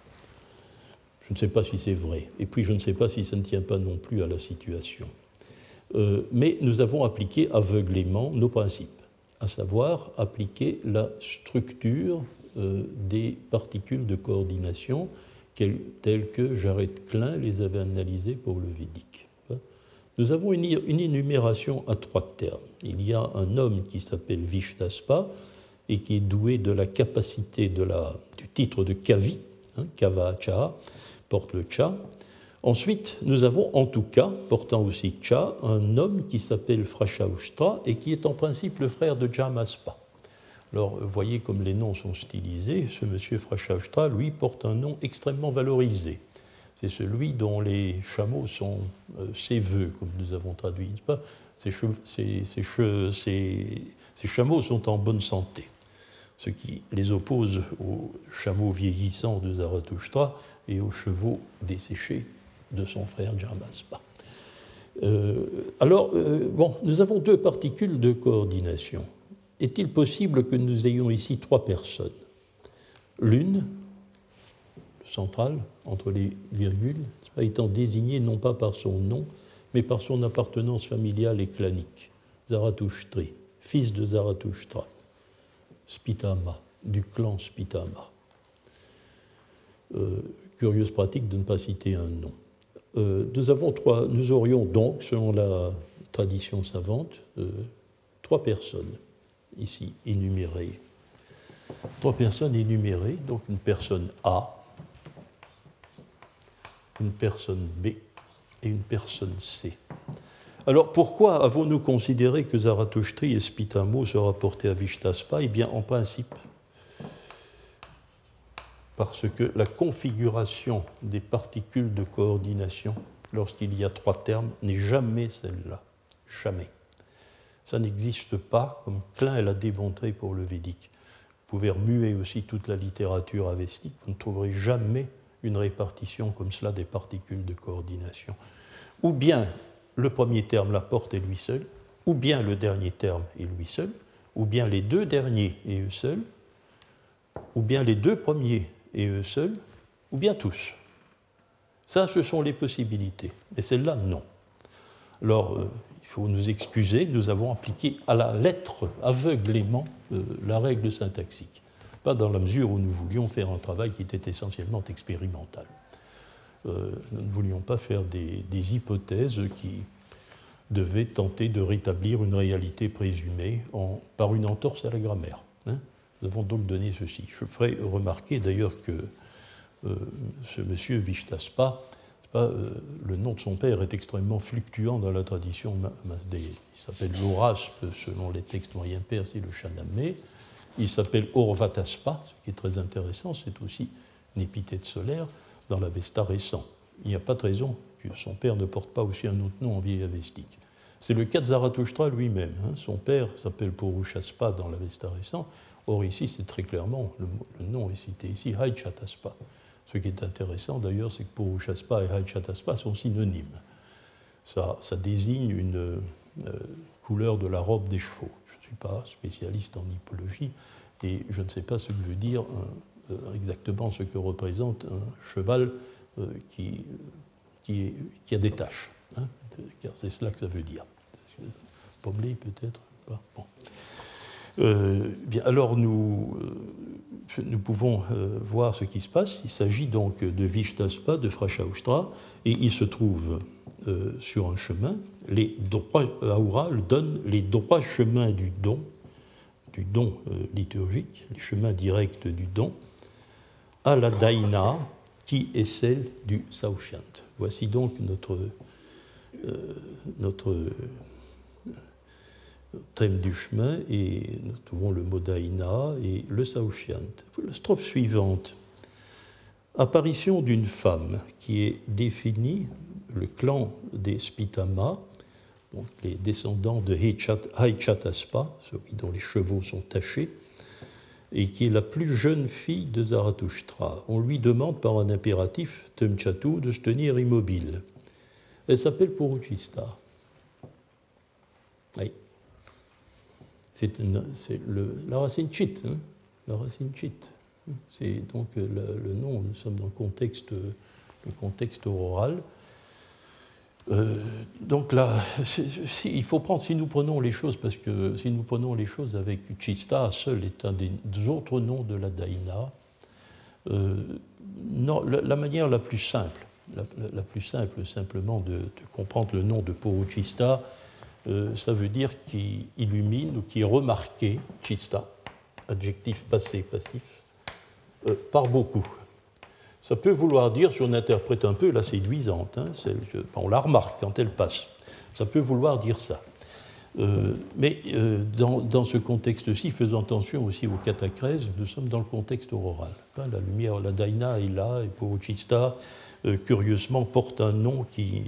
Je ne sais pas si c'est vrai. Et puis je ne sais pas si ça ne tient pas non plus à la situation. Euh, mais nous avons appliqué aveuglément nos principes, à savoir appliquer la structure euh, des particules de coordination telles que Jared Klein les avait analysées pour le Védique. Nous avons une, énumération à trois termes. Il y a un homme qui s'appelle Vishtaspa et qui est doué de la capacité de la, du titre de Kavi, hein, porte le Cha. Ensuite, nous avons en tout cas, portant aussi Cha, un homme qui s'appelle Frashaushtra et qui est en principe le frère de Jamaspa. Alors, vous voyez comme les noms sont stylisés. Ce monsieur Frashaushtra, lui, porte un nom extrêmement valorisé. C'est celui dont les chameaux sont euh, ses voeux, comme nous avons traduit. Pas? Ces, chameaux sont en bonne santé, ce qui les oppose aux chameaux vieillissants de Zarathustra et aux chevaux desséchés de son frère Jamaspa. Euh, alors, euh, nous avons deux particules de coordination. Est-il possible que nous ayons ici trois personnes? L'une, centrale, entre les virgules, étant désignée non pas par son nom, mais par son appartenance familiale et clanique. Zarathoustri, fils de Zarathustra, Spitama, du clan Spitama. Euh, curieuse pratique de ne pas citer un nom. Euh, nous, avons trois, nous aurions donc, selon la tradition savante, euh, trois personnes ici énumérées. Trois personnes énumérées, donc une personne A, une personne B et une personne C. Alors pourquoi avons-nous considéré que Zarathoustri et Spitamo se rapportaient à Vishtaspa? Eh bien, en principe, parce que la configuration des particules de coordination, lorsqu'il y a trois termes, n'est jamais celle-là. Jamais. Ça n'existe pas, comme Klein l'a démontré pour le Védique. Vous pouvez remuer aussi toute la littérature avestique, vous ne trouverez jamais une répartition comme cela des particules de coordination. Ou bien le premier terme, la porte, est lui seul, ou bien le dernier terme est lui seul, ou bien les deux derniers et eux seuls, ou bien les deux premiers et eux seuls, ou bien tous. Ça, ce sont les possibilités. Et celle-là, non. Alors, euh, il faut nous excuser, nous avons appliqué à la lettre aveuglément euh, la règle syntaxique pas dans la mesure où nous voulions faire un travail qui était essentiellement expérimental. Euh, nous ne voulions pas faire des, hypothèses qui devaient tenter de rétablir une réalité présumée par une entorse à la grammaire. Hein. nous avons donc donné ceci. Je ferai remarquer d'ailleurs que euh, ce monsieur Vishtaspa, euh, le nom de son père est extrêmement fluctuant dans la tradition masdéenne. Il s'appelle Loras, selon les textes moyens perses, et le Chanamé. Il s'appelle Orvataspa, ce qui est très intéressant, c'est aussi une épithète solaire dans l'Avesta récent. Il n'y a pas de raison que son père ne porte pas aussi un autre nom en vieil avestique. C'est le cas de Zarathustra lui-même. Hein. Son père s'appelle Purushaspa dans l'Avesta récent. Or, ici, c'est très clairement, le, nom est cité ici, Haichataspa. Ce qui est intéressant d'ailleurs, c'est que Purushaspa et Haichataspa sont synonymes. Ça, désigne une euh, couleur de la robe des chevaux suis pas spécialiste en hippologie et je ne sais pas ce que veut dire euh, exactement ce que représente un cheval euh, qui, qui, qui, a des taches, hein, car c'est cela que ça veut dire. Pommelé peut-être bon. euh, bien, alors nous, euh, nous pouvons voir ce qui se passe. Il s'agit donc de Vishtaspa, de Frashaustra, et il se trouve euh, sur un chemin, les droits, Aura donne les droits chemins du don, du don euh, liturgique, les chemins directs du don, à la Daina, qui est celle du Saushyant. Voici donc notre, euh, notre thème du chemin, et nous trouvons le mot Daina et le Saushyant. La strophe suivante. Apparition d'une femme qui est définie le clan des Spitama, donc les descendants de Haichataspa, celui dont les chevaux sont tachés, et qui est la plus jeune fille de Zarathustra. On lui demande par un impératif, Temchatu, de se tenir immobile. Elle s'appelle Puruchista. Oui. C'est la racine chit, hein, la racine chit. C'est donc le, nom, nous sommes dans le contexte, le contexte oral. Donc là, il faut prendre, si nous prenons les choses, parce que si nous prenons les choses avec Chista, seul est un des autres noms de la Daina, non, la, manière la plus simple, la, plus simple simplement de, comprendre le nom de Poruchista, euh, ça veut dire qui illumine ou qui est remarqué, chista, adjectif passé passif, euh, par beaucoup. Ça peut vouloir dire, si on interprète un peu la séduisante, hein, on la remarque quand elle passe, ça peut vouloir dire ça. Euh, mais dans, ce contexte-ci, faisant attention aussi aux catacrèses, nous sommes dans le contexte auroral. Hein, la lumière, la Daina est là, et Poruchista, curieusement, porte un nom qui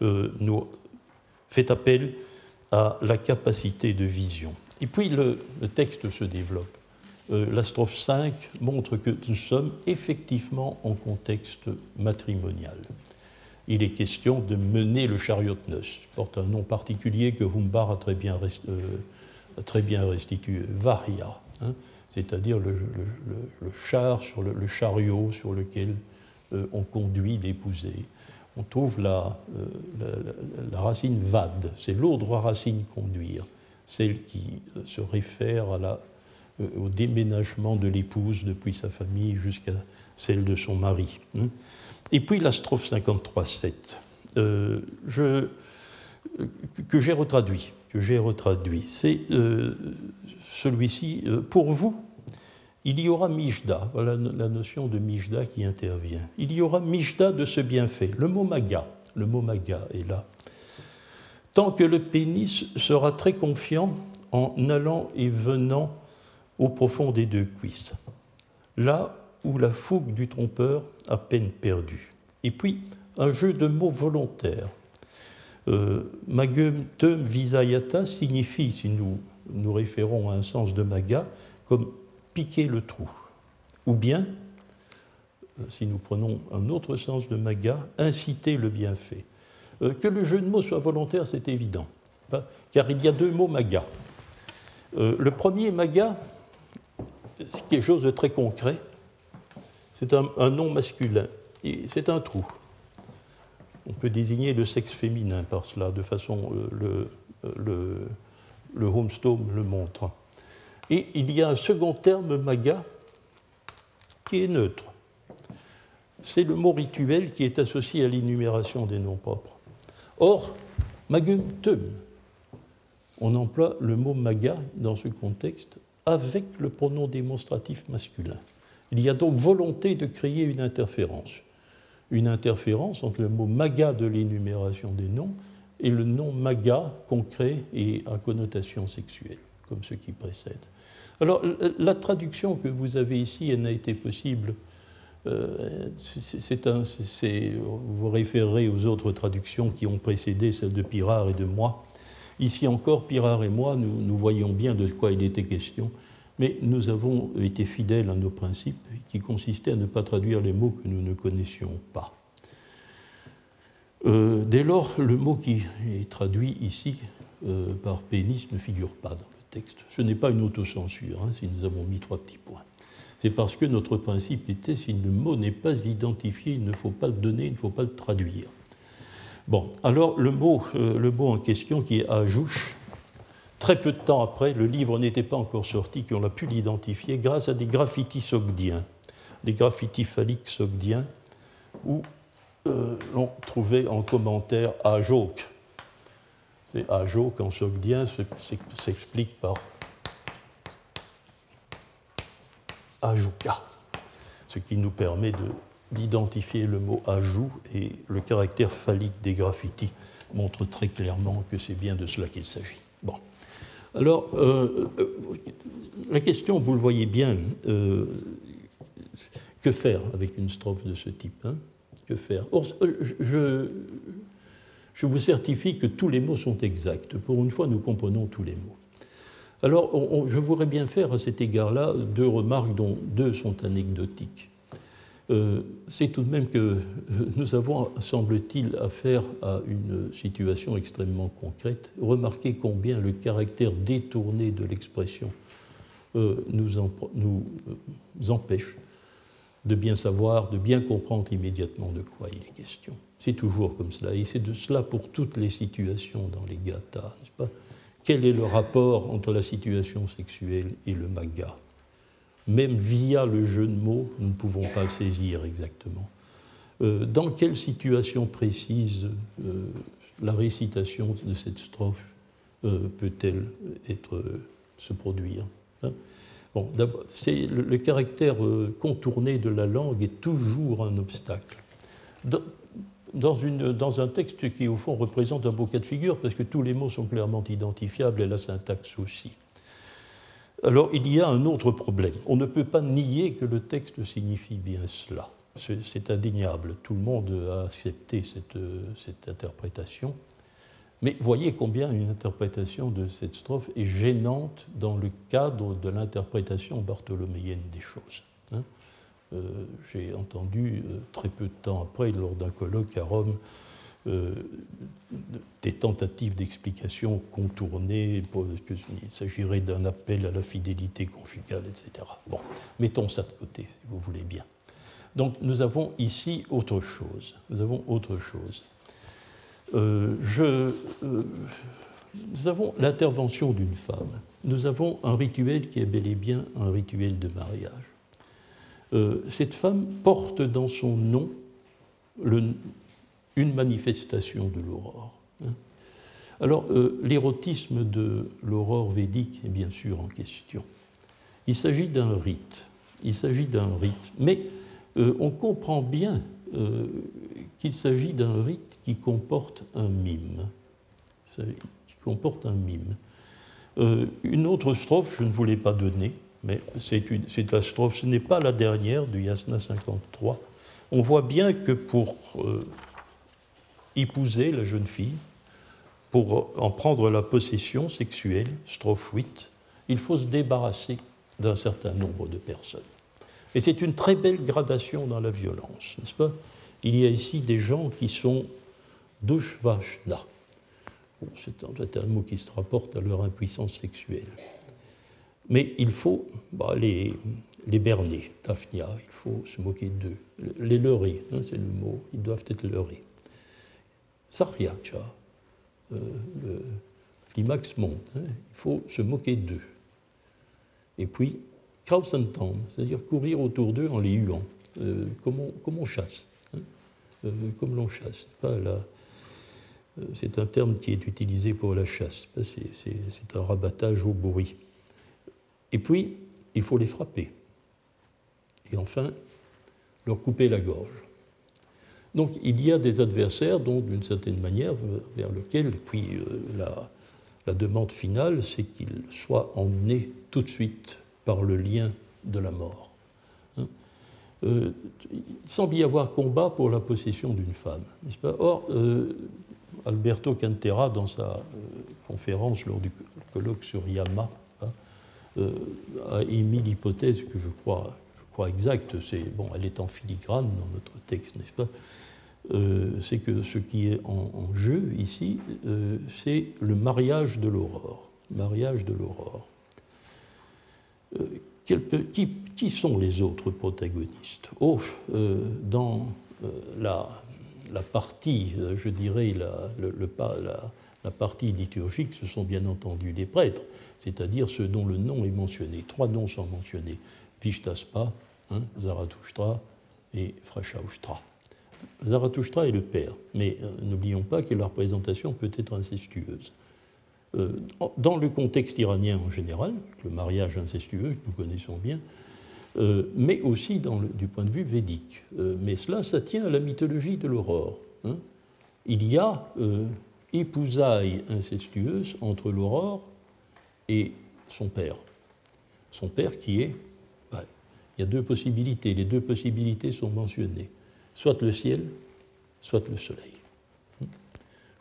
nous fait appel à la capacité de vision. Et puis le, texte se développe. Euh, la strophe 5 montre que nous sommes effectivement en contexte matrimonial. Il est question de mener le chariot de noces, porte un nom particulier que Humbar a très bien, euh, restitué, Varia, hein, c'est-à-dire le, char sur le, chariot sur lequel euh, on conduit l'épousé on trouve la, euh, la, racine vade, c'est l'autre racine conduire, celle qui se réfère à la, au déménagement de l'épouse depuis sa famille jusqu'à celle de son mari. Hein. Et puis la strophe 53.7, je, que j'ai retraduit, que j'ai retraduit, c'est celui-ci, pour vous, il y aura Mijda, voilà la notion de Mijda qui intervient. Il y aura Mijda de ce bienfait. Le mot maga, le mot maga est là. Tant que le pénis sera très confiant en allant et venant au profond des deux cuisses, là où la fougue du trompeur a peine perdue. Et puis, un jeu de mots volontaires. Euh, magum te visayata signifie, si nous nous référons à un sens de maga, comme piquer le trou. Ou bien, euh, si nous prenons un autre sens de maga, inciter le bienfait. Euh, que le jeu de mots soit volontaire, c'est évident, hein, car il y a deux mots maga. Le premier maga, quelque chose de très concret, c'est un, nom masculin, c'est un trou. On peut désigner le sexe féminin par cela, de façon le, le, le Homestone le montre. Et il y a un second terme maga qui est neutre. C'est le mot rituel qui est associé à l'énumération des noms propres. Or, magum tum, on emploie le mot maga dans ce contexte avec le pronom démonstratif masculin. Il y a donc volonté de créer une interférence. Une interférence entre le mot maga de l'énumération des noms et le nom maga concret et à connotation sexuelle, comme ce qui précède. Alors, la traduction que vous avez ici, elle n'a été possible. Euh, vous référez aux autres traductions qui ont précédé celle de Pirard et de moi. Ici encore, Pirard et moi, nous, nous voyons bien de quoi il était question, mais nous avons été fidèles à nos principes qui consistaient à ne pas traduire les mots que nous ne connaissions pas. Euh, dès lors, le mot qui est traduit ici euh, par pénis ne figure pas dans ce n'est pas une autocensure, hein, si nous avons mis trois petits points. C'est parce que notre principe était, si le mot n'est pas identifié, il ne faut pas le donner, il ne faut pas le traduire. Bon, alors le mot, euh, le mot en question qui est ajouche, très peu de temps après, le livre n'était pas encore sorti, qu'on a pu l'identifier grâce à des graffitis sogdiens, des graffitis phalliques sogdiens, où euh, on trouvait en commentaire ajouk, c'est Ajo qu'en sogdien s'explique par Ajuka, ce qui nous permet d'identifier le mot ajou et le caractère phallique des graffitis montre très clairement que c'est bien de cela qu'il s'agit. Bon. Alors, euh, euh, la question, vous le voyez bien, euh, que faire avec une strophe de ce type hein? Que faire? Je, je vous certifie que tous les mots sont exacts. Pour une fois, nous comprenons tous les mots. Alors, je voudrais bien faire à cet égard-là deux remarques dont deux sont anecdotiques. Euh, c'est tout de même que nous avons, semble-t-il, affaire à une situation extrêmement concrète. Remarquez combien le caractère détourné de l'expression euh, nous, euh, empêche de bien savoir, de bien comprendre immédiatement de quoi il est question. C'est toujours comme cela. Et c'est de cela pour toutes les situations dans les gathas, pas? Quel est le rapport entre la situation sexuelle et le maga? Même via le jeu de mots, nous ne pouvons pas saisir exactement. Euh, dans quelle situation précise euh, la récitation de cette strophe euh, peut-elle être, se produire hein? Le, caractère contourné de la langue est toujours un obstacle. Dans, dans, un texte qui, au fond, représente un beau cas de figure, parce que tous les mots sont clairement identifiables et la syntaxe aussi. Alors, il y a un autre problème. On ne peut pas nier que le texte signifie bien cela c'est indéniable. Tout le monde a accepté cette, cette, interprétation. Mais voyez combien une interprétation de cette strophe est gênante dans le cadre de l'interprétation bartholoméenne des choses. Hein. Euh, j'ai entendu euh, très peu de temps après, lors d'un colloque à Rome, euh, des tentatives d'explication contournées, il s'agirait d'un appel à la fidélité conjugale, etc. Bon, mettons ça de côté, si vous voulez bien. Donc nous avons ici autre chose. Nous avons autre chose. Euh, euh, nous avons l'intervention d'une femme. Nous avons un rituel qui est bel et bien un rituel de mariage. Cette femme porte dans son nom une manifestation de l'aurore. Hein. Alors, l'érotisme de l'aurore védique est bien sûr en question. Il s'agit d'un rite. Il s'agit d'un rite. Mais euh, on comprend bien euh, qu'il s'agit d'un rite qui comporte un mime. Qui comporte un mime. Euh, une autre strophe, je ne vous l'ai pas donnée, mais c'est la strophe, ce n'est pas la dernière du Yasna 53. On voit bien que pour épouser la jeune fille, pour en prendre la possession sexuelle, strophe 8, il faut se débarrasser d'un certain nombre de personnes. Et c'est une très belle gradation dans la violence, n'est-ce pas? Il y a ici des gens qui sont dushvashna. Bon, c'est un, mot qui se rapporte à leur impuissance sexuelle. Mais il faut bah, les, les berner, Daphnia, il faut se moquer d'eux. Les leurrer, hein, c'est le mot, ils doivent être leurrés. Saryacha, euh, l'IMAX monte, hein, il faut se moquer d'eux. Et puis, Krausentan, c'est-à-dire courir autour d'eux en les huant, euh, comme, on, chasse, hein. euh, comme l'on chasse. Euh, c'est un terme qui est utilisé pour la chasse, c'est un rabattage au bruit. Et puis, il faut les frapper. Et enfin, leur couper la gorge. Donc il y a des adversaires, dont d'une certaine manière, vers lesquels, puis la, la demande finale, c'est qu'ils soient emmenés tout de suite par le lien de la mort. Hein. Euh, il semble y avoir combat pour la possession d'une femme. Pas? Or, euh, Alberto Cantera, dans sa euh, conférence lors du colloque sur Yama, hein, a émis l'hypothèse que je crois, exacte, bon, elle est en filigrane dans notre texte, n'est-ce pas? C'est que ce qui est en, jeu ici, c'est le mariage de l'aurore. Mariage de l'aurore. Euh, qui, sont les autres protagonistes? Oh, euh, dans euh, la, la, partie, je dirais, la, le, la, partie liturgique, ce sont bien entendu les prêtres, c'est-à-dire ceux dont le nom est mentionné. Trois noms sont mentionnés Vishtaspa, hein, Zarathustra et Frashaustra. Zarathustra est le père, mais n'oublions pas que la représentation peut être incestueuse. Euh, dans le contexte iranien en général, le mariage incestueux que nous connaissons bien, euh, mais aussi du point de vue védique. Euh, mais cela, ça tient à la mythologie de l'aurore. Hein. Il y a épousailles incestueuses entre l'aurore et son père. Son père qui est... il y a deux possibilités. Les deux possibilités sont mentionnées. Soit le ciel, soit le soleil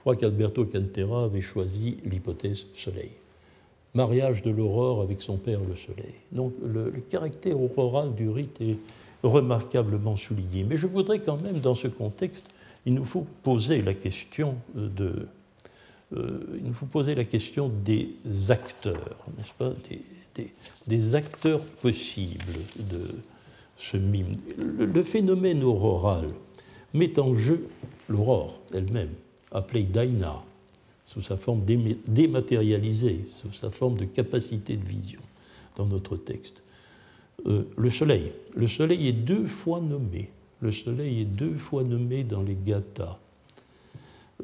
crois qu'Alberto Cantera avait choisi l'hypothèse soleil. Mariage de l'aurore avec son père le soleil. Donc le, caractère auroral du rite est remarquablement souligné. Mais je voudrais quand même, dans ce contexte, il nous faut poser la question de, euh, il nous faut poser la question des acteurs, n'est-ce pas, des, des, acteurs possibles de le phénomène auroral met en jeu l'aurore elle-même, appelée Daina, sous sa forme dématérialisée, sous sa forme de capacité de vision dans notre texte. Euh, le soleil. Le soleil est deux fois nommé. Le soleil est deux fois nommé dans les gathas.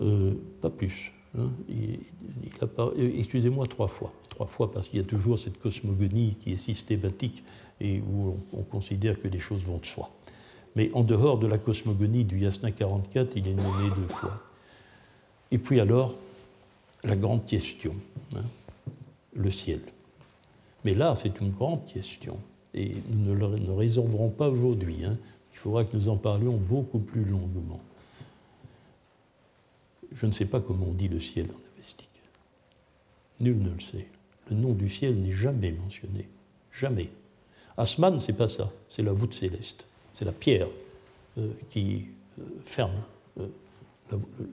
Euh, pas plus. Hein. Euh, excusez-moi, trois fois. Trois fois parce qu'il y a toujours cette cosmogonie qui est systématique et où on, considère que les choses vont de soi. Mais en dehors de la cosmogonie du Yasna 44, il est nommé deux fois. Et puis alors, la grande question, hein, le ciel. Mais là, c'est une grande question. Et nous ne le résolverons pas aujourd'hui. Hein. Il faudra que nous en parlions beaucoup plus longuement. Je ne sais pas comment on dit le ciel en avestique. Nul ne le sait. Le nom du ciel n'est jamais mentionné. Jamais. Asman, c'est pas ça. C'est la voûte céleste. C'est la pierre euh, qui euh, ferme euh,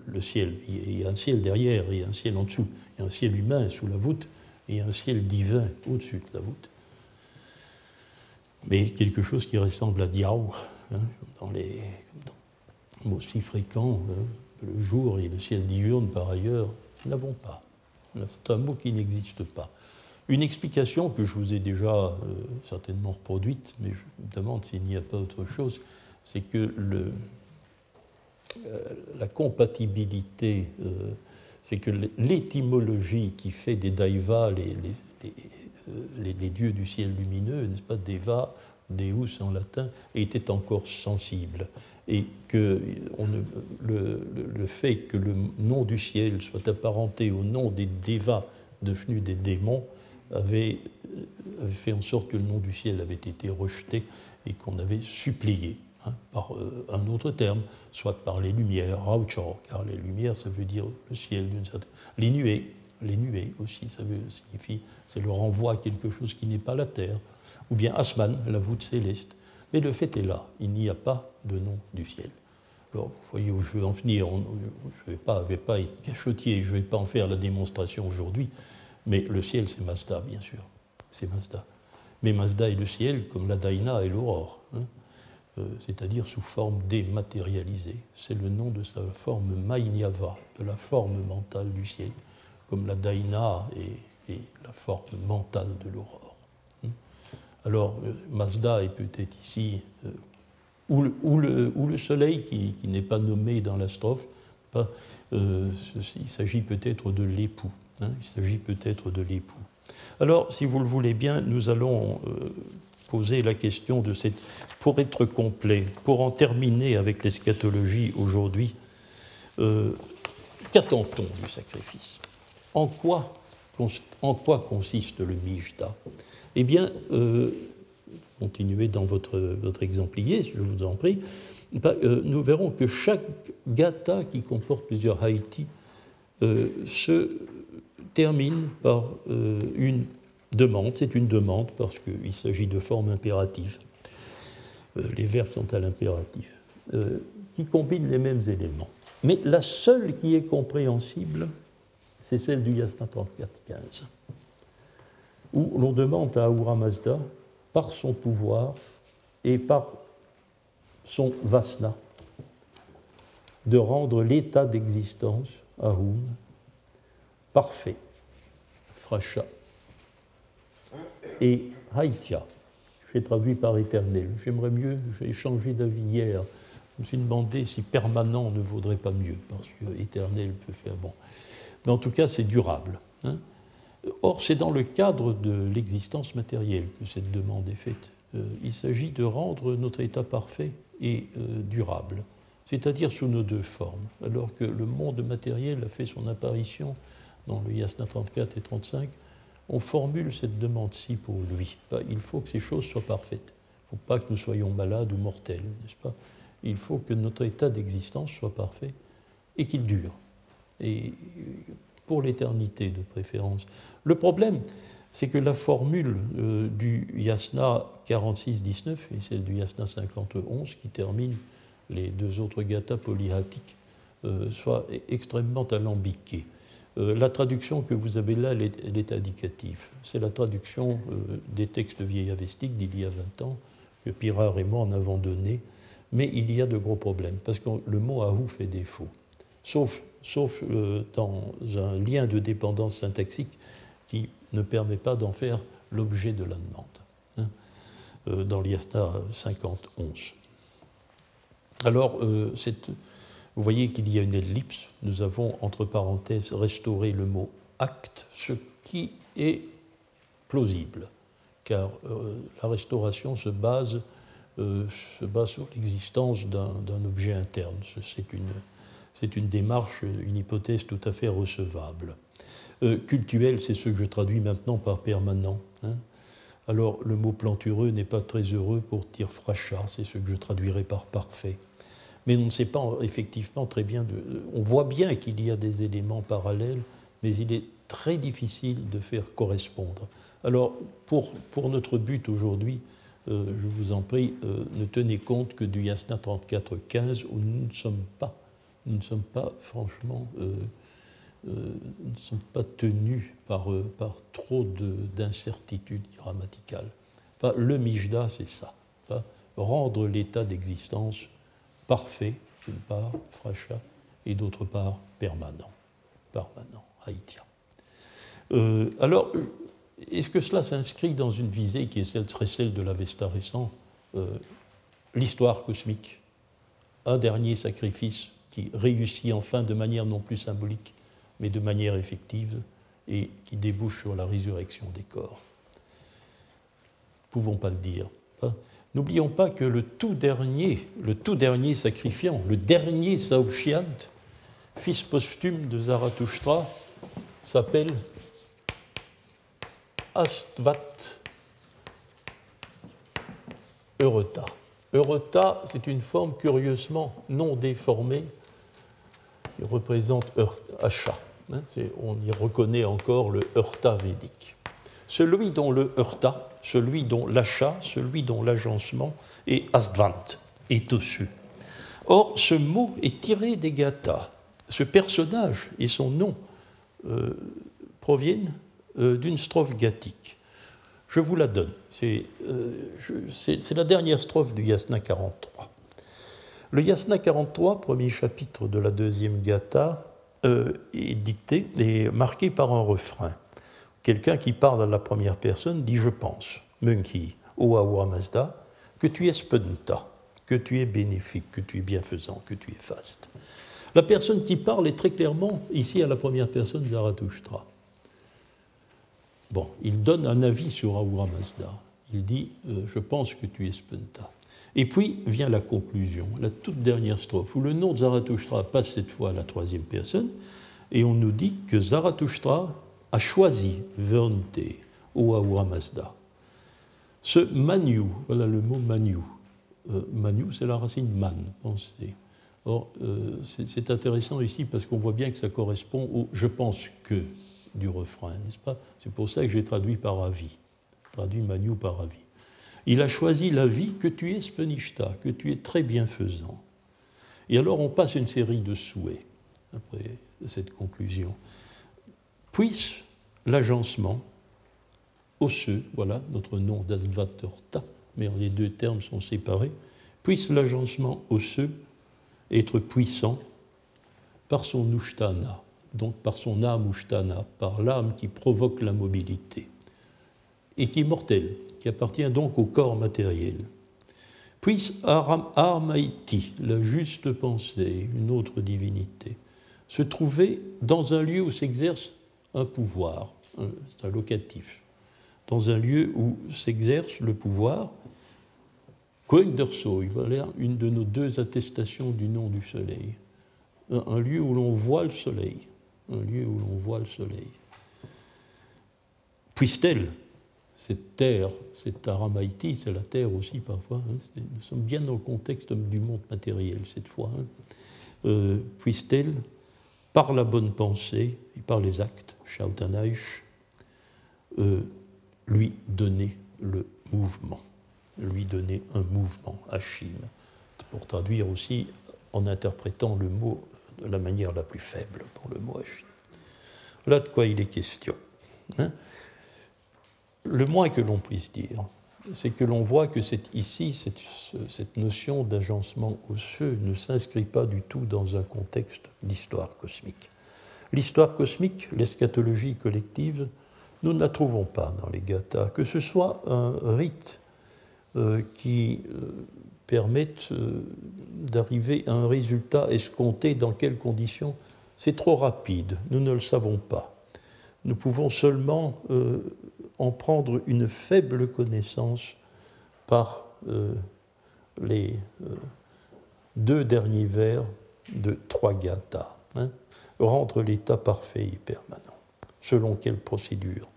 le, ciel. Il y a un ciel derrière, il y a un ciel en dessous. Il y a un ciel humain sous la voûte et un ciel divin au-dessus de la voûte. Mais quelque chose qui ressemble à Diao, hein, dans les mots si fréquents, hein, le jour et le ciel diurne par ailleurs, nous n'avons pas. C'est un mot qui n'existe pas. Une explication que je vous ai déjà euh, certainement reproduite, mais je me demande s'il n'y a pas autre chose, c'est que euh, la compatibilité, euh, c'est que l'étymologie qui fait des daivas les, dieux du ciel lumineux, n'est-ce pas, deva, deus en latin, était encore sensible. Et que le, le, fait que le nom du ciel soit apparenté au nom des devas devenus des démons avait, avait, fait en sorte que le nom du ciel avait été rejeté et qu'on avait supplié hein, par euh, un autre terme, soit par les lumières, raucho, car les lumières ça veut dire le ciel d'une certaine. Les nuées, les nuées aussi, ça veut, signifie, c'est le renvoi à quelque chose qui n'est pas la terre, ou bien Asman, la voûte céleste. Mais le fait est là, il n'y a pas de nom du ciel. Alors, vous voyez où je veux en venir. Je ne vais pas, vais pas être cachotier, je ne vais pas en faire la démonstration aujourd'hui, mais le ciel, c'est Mazda, bien sûr. C'est Mazda. Mais Mazda est le ciel comme la Daina et l'aurore, hein. euh, c'est-à-dire sous forme dématérialisée. C'est le nom de sa forme Mainyava, de la forme mentale du ciel, comme la Daina est la forme mentale de l'aurore. Alors, euh, Mazda est peut-être ici, euh, ou, le, le, soleil qui, n'est pas nommé dans la strophe, euh, il s'agit peut-être de l'époux. Hein, il s'agit peut-être de l'époux. Alors, si vous le voulez bien, nous allons poser la question de cette. Pour être complet, pour en terminer avec l'eschatologie aujourd'hui, qu'attend-on du sacrifice? En quoi, en quoi consiste le Mijda? Eh bien, euh, continuez dans votre, votre exemplier, je vous en prie, euh, nous verrons que chaque gata qui comporte plusieurs Haïti euh, se termine par une demande. C'est une demande parce qu'il s'agit de formes impératives. les verbes sont à l'impératif, qui combinent les mêmes éléments. Mais la seule qui est compréhensible, c'est celle du Yasna 34.15 où l'on demande à Ahura Mazda, par son pouvoir et par son vasna, de rendre l'état d'existence, Ahum, parfait, Et Haïtia. J'ai traduit par éternel. J'aimerais mieux, j'ai changé d'avis hier. Je me suis demandé si permanent ne vaudrait pas mieux, parce que éternel peut faire bon. Mais en tout cas, c'est durable. Hein. Or, c'est dans le cadre de l'existence matérielle que cette demande est faite. Euh, il s'agit de rendre notre état parfait et euh, durable, c'est-à-dire sous nos deux formes, alors que le monde matériel a fait son apparition dans le Yasna 34 et 35. On formule cette demande-ci pour lui. Il faut que ces choses soient parfaites. Il ne faut pas que nous soyons malades ou mortels, n'est-ce pas? Il faut que notre état d'existence soit parfait et qu'il dure. Et pour l'éternité de préférence. Le problème, c'est que la formule euh, du Yasna 46-19 et celle du Yasna 50-11, qui termine les deux autres gathas polyhatiques, euh, soit extrêmement alambiquée. Euh, la traduction que vous avez là, elle est, indicative. C'est la traduction des textes vieillavestiques d'il y a 20 ans que Pirard et moi en avons donné mais il y a de gros problèmes, parce que le mot ahou fait défaut, sauf, euh, dans un lien de dépendance syntaxique qui ne permet pas d'en faire l'objet de la demande, hein, euh, dans l'IASTA 5011. Alors, euh, vous voyez qu'il y a une ellipse, nous avons entre parenthèses restauré le mot acte, ce qui est plausible, car la restauration se base euh, se base sur l'existence d'un objet interne. C'est une, une, démarche, une hypothèse tout à fait recevable. Euh, cultuel, c'est ce que je traduis maintenant par permanent. Hein. Alors, le mot plantureux n'est pas très heureux pour tirfracha, c'est ce que je traduirais par parfait. Mais on ne sait pas effectivement très bien. On voit bien qu'il y a des éléments parallèles, mais il est très difficile de faire correspondre. Alors, pour, pour notre but aujourd'hui, euh, je vous en prie, euh, ne tenez compte que du Yasna 34.15 où nous ne sommes pas, nous ne sommes pas franchement, euh, nous ne sommes pas tenus par, par trop d'incertitudes grammaticales. le Mijda, c'est ça. rendre l'état d'existence parfait, d'une part, fracha, et d'autre part, permanent. Permanent, haïtien. alors, est-ce que cela s'inscrit dans une visée qui est celle, serait celle de l'Avesta récent, euh, l'histoire cosmique, un dernier sacrifice qui réussit enfin de manière non plus symbolique, mais de manière effective, et qui débouche sur la résurrection des corps? Pouvons pas le dire. Hein. N'oublions pas que le tout dernier, sacrifiant, le dernier Saoshyant, fils posthume de Zarathustra, s'appelle Astvat Eureta. Eureta, c'est une forme curieusement non déformée qui représente Asha. Hein, on y reconnaît encore le Heurta védique. Celui dont le Heurta, celui dont l'achat, celui dont l'agencement est Astvant, est au-dessus. Or, ce mot est tiré des Gathas. Ce personnage et son nom euh, proviennent euh, d'une strophe gathique. Je vous la donne. C'est euh, la dernière strophe du Yasna 43. Le Yasna 43, premier chapitre de la deuxième Gatha, est dicté et marqué par un refrain. Quelqu'un qui parle à la première personne dit Je pense, Munki, Oawa Mazda, que tu es spenta, que tu es bénéfique, que tu es bienfaisant, que tu es faste. La personne qui parle est très clairement, ici à la première personne, Zarathustra. Bon, il donne un avis sur Ahura Mazda. Il dit euh, Je pense que tu es Spenta. Et puis vient la conclusion, la toute dernière strophe, où le nom de Zarathustra passe cette fois à la troisième personne, et on nous dit que Zarathustra a choisi Vernte, au Ahura Mazda. Ce Manu, voilà le mot Manu. Euh, manu, c'est la racine man, pensez. Or, euh, c'est intéressant ici parce qu'on voit bien que ça correspond au je pense que du refrain, n'est-ce pas? C'est pour ça que j'ai traduit par avis, traduit Manu par avis. Il a choisi la vie que tu es spenishta, que tu es très bienfaisant. Et alors on passe une série de souhaits après cette conclusion. Puisse l'agencement osseux, voilà notre nom d'Asvatorta, mais les deux termes sont séparés, puisse l'agencement osseux être puissant par son ushtana, donc par son âme Ushtana, par l'âme qui provoque la mobilité, et qui est mortelle, qui appartient donc au corps matériel. Puisse Armaïti, la juste pensée, une autre divinité, se trouver dans un lieu où s'exerce un pouvoir, c'est un locatif, dans un lieu où s'exerce le pouvoir, Koenderso, voilà une de nos deux attestations du nom du soleil, un lieu où l'on voit le soleil. Un lieu où l'on voit le soleil. Puisse-t-elle, cette terre, cette Aramaïti, c'est la terre aussi parfois, hein, nous sommes bien dans le contexte du monde matériel cette fois, hein, euh, puisse-t-elle, par la bonne pensée et par les actes, Shautanaïch, euh, lui donner le mouvement, lui donner un mouvement, Hachim, pour traduire aussi en interprétant le mot de la manière la plus faible pour le mot agir. Voilà de quoi il est question. Hein. le moins que l'on puisse dire, c'est que l'on voit que c'est ici, cette notion d'agencement osseux ne s'inscrit pas du tout dans un contexte d'histoire cosmique. L'histoire cosmique, l'eschatologie collective, nous ne la trouvons pas dans les gathas, que ce soit un rite euh, qui euh, permette euh, d'arriver à un résultat escompté dans quelles conditions, c'est trop rapide, nous ne le savons pas. Nous pouvons seulement en prendre une faible connaissance par les deux derniers vers de trois gathas. Hein, rendre l'état parfait et permanent. Selon quelle procédure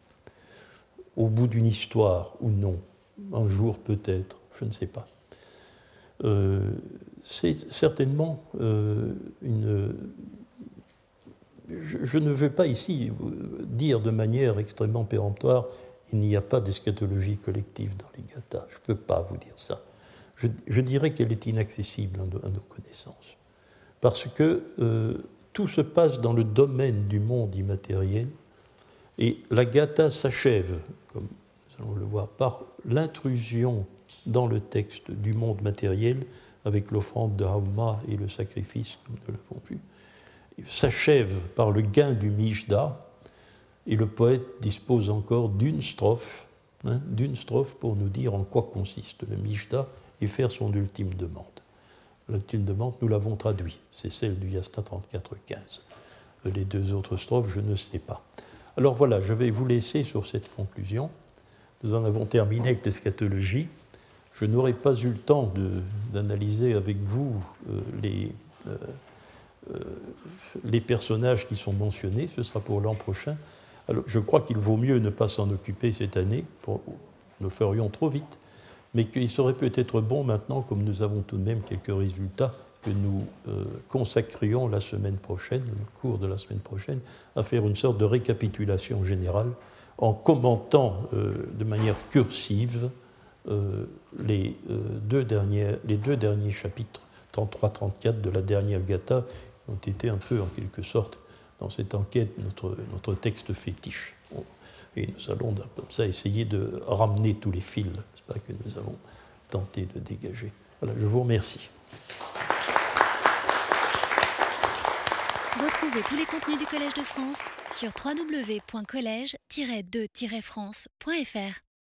Au bout d'une histoire ou non Un jour peut-être, je ne sais pas. Euh, c'est certainement euh, une... Je, ne veux pas ici dire de manière extrêmement péremptoire il n'y a pas d'eschatologie collective dans les gathas. Je ne peux pas vous dire ça. Je, dirais qu'elle est inaccessible à nos, connaissances. Parce que euh, tout se passe dans le domaine du monde immatériel et la gata s'achève, comme nous allons le voir, par l'intrusion dans le texte du monde matériel avec l'offrande de Hauma et le sacrifice, comme nous l'avons vu, s'achève par le gain du Mishda, et le poète dispose encore d'une strophe, hein, d'une strophe pour nous dire en quoi consiste le Mishda et faire son ultime demande. L'ultime demande, nous l'avons traduit, c'est celle du Yasna 34-15. Les deux autres strophes, je ne sais pas. Alors voilà, je vais vous laisser sur cette conclusion. Nous en avons terminé avec l'eschatologie. Je n'aurai pas eu le temps d'analyser avec vous euh, les, euh, euh, les personnages qui sont mentionnés. Ce sera pour l'an prochain. Alors, je crois qu'il vaut mieux ne pas s'en occuper cette année. Nous ferions trop vite. Mais qu'il serait peut-être bon maintenant, comme nous avons tout de même quelques résultats, que nous euh, consacrions la semaine prochaine, le cours de la semaine prochaine, à faire une sorte de récapitulation générale en commentant euh, de manière cursive euh, les, deux derniers, chapitres, 33-34 de la dernière Gatha, qui ont été un peu en quelque sorte dans cette enquête notre, notre texte fétiche. Et nous allons comme ça essayer de ramener tous les fils pas, que nous avons tenté de dégager. Voilà, je vous remercie. Retrouvez tous les contenus du Collège de France sur www.colège-2-france.fr.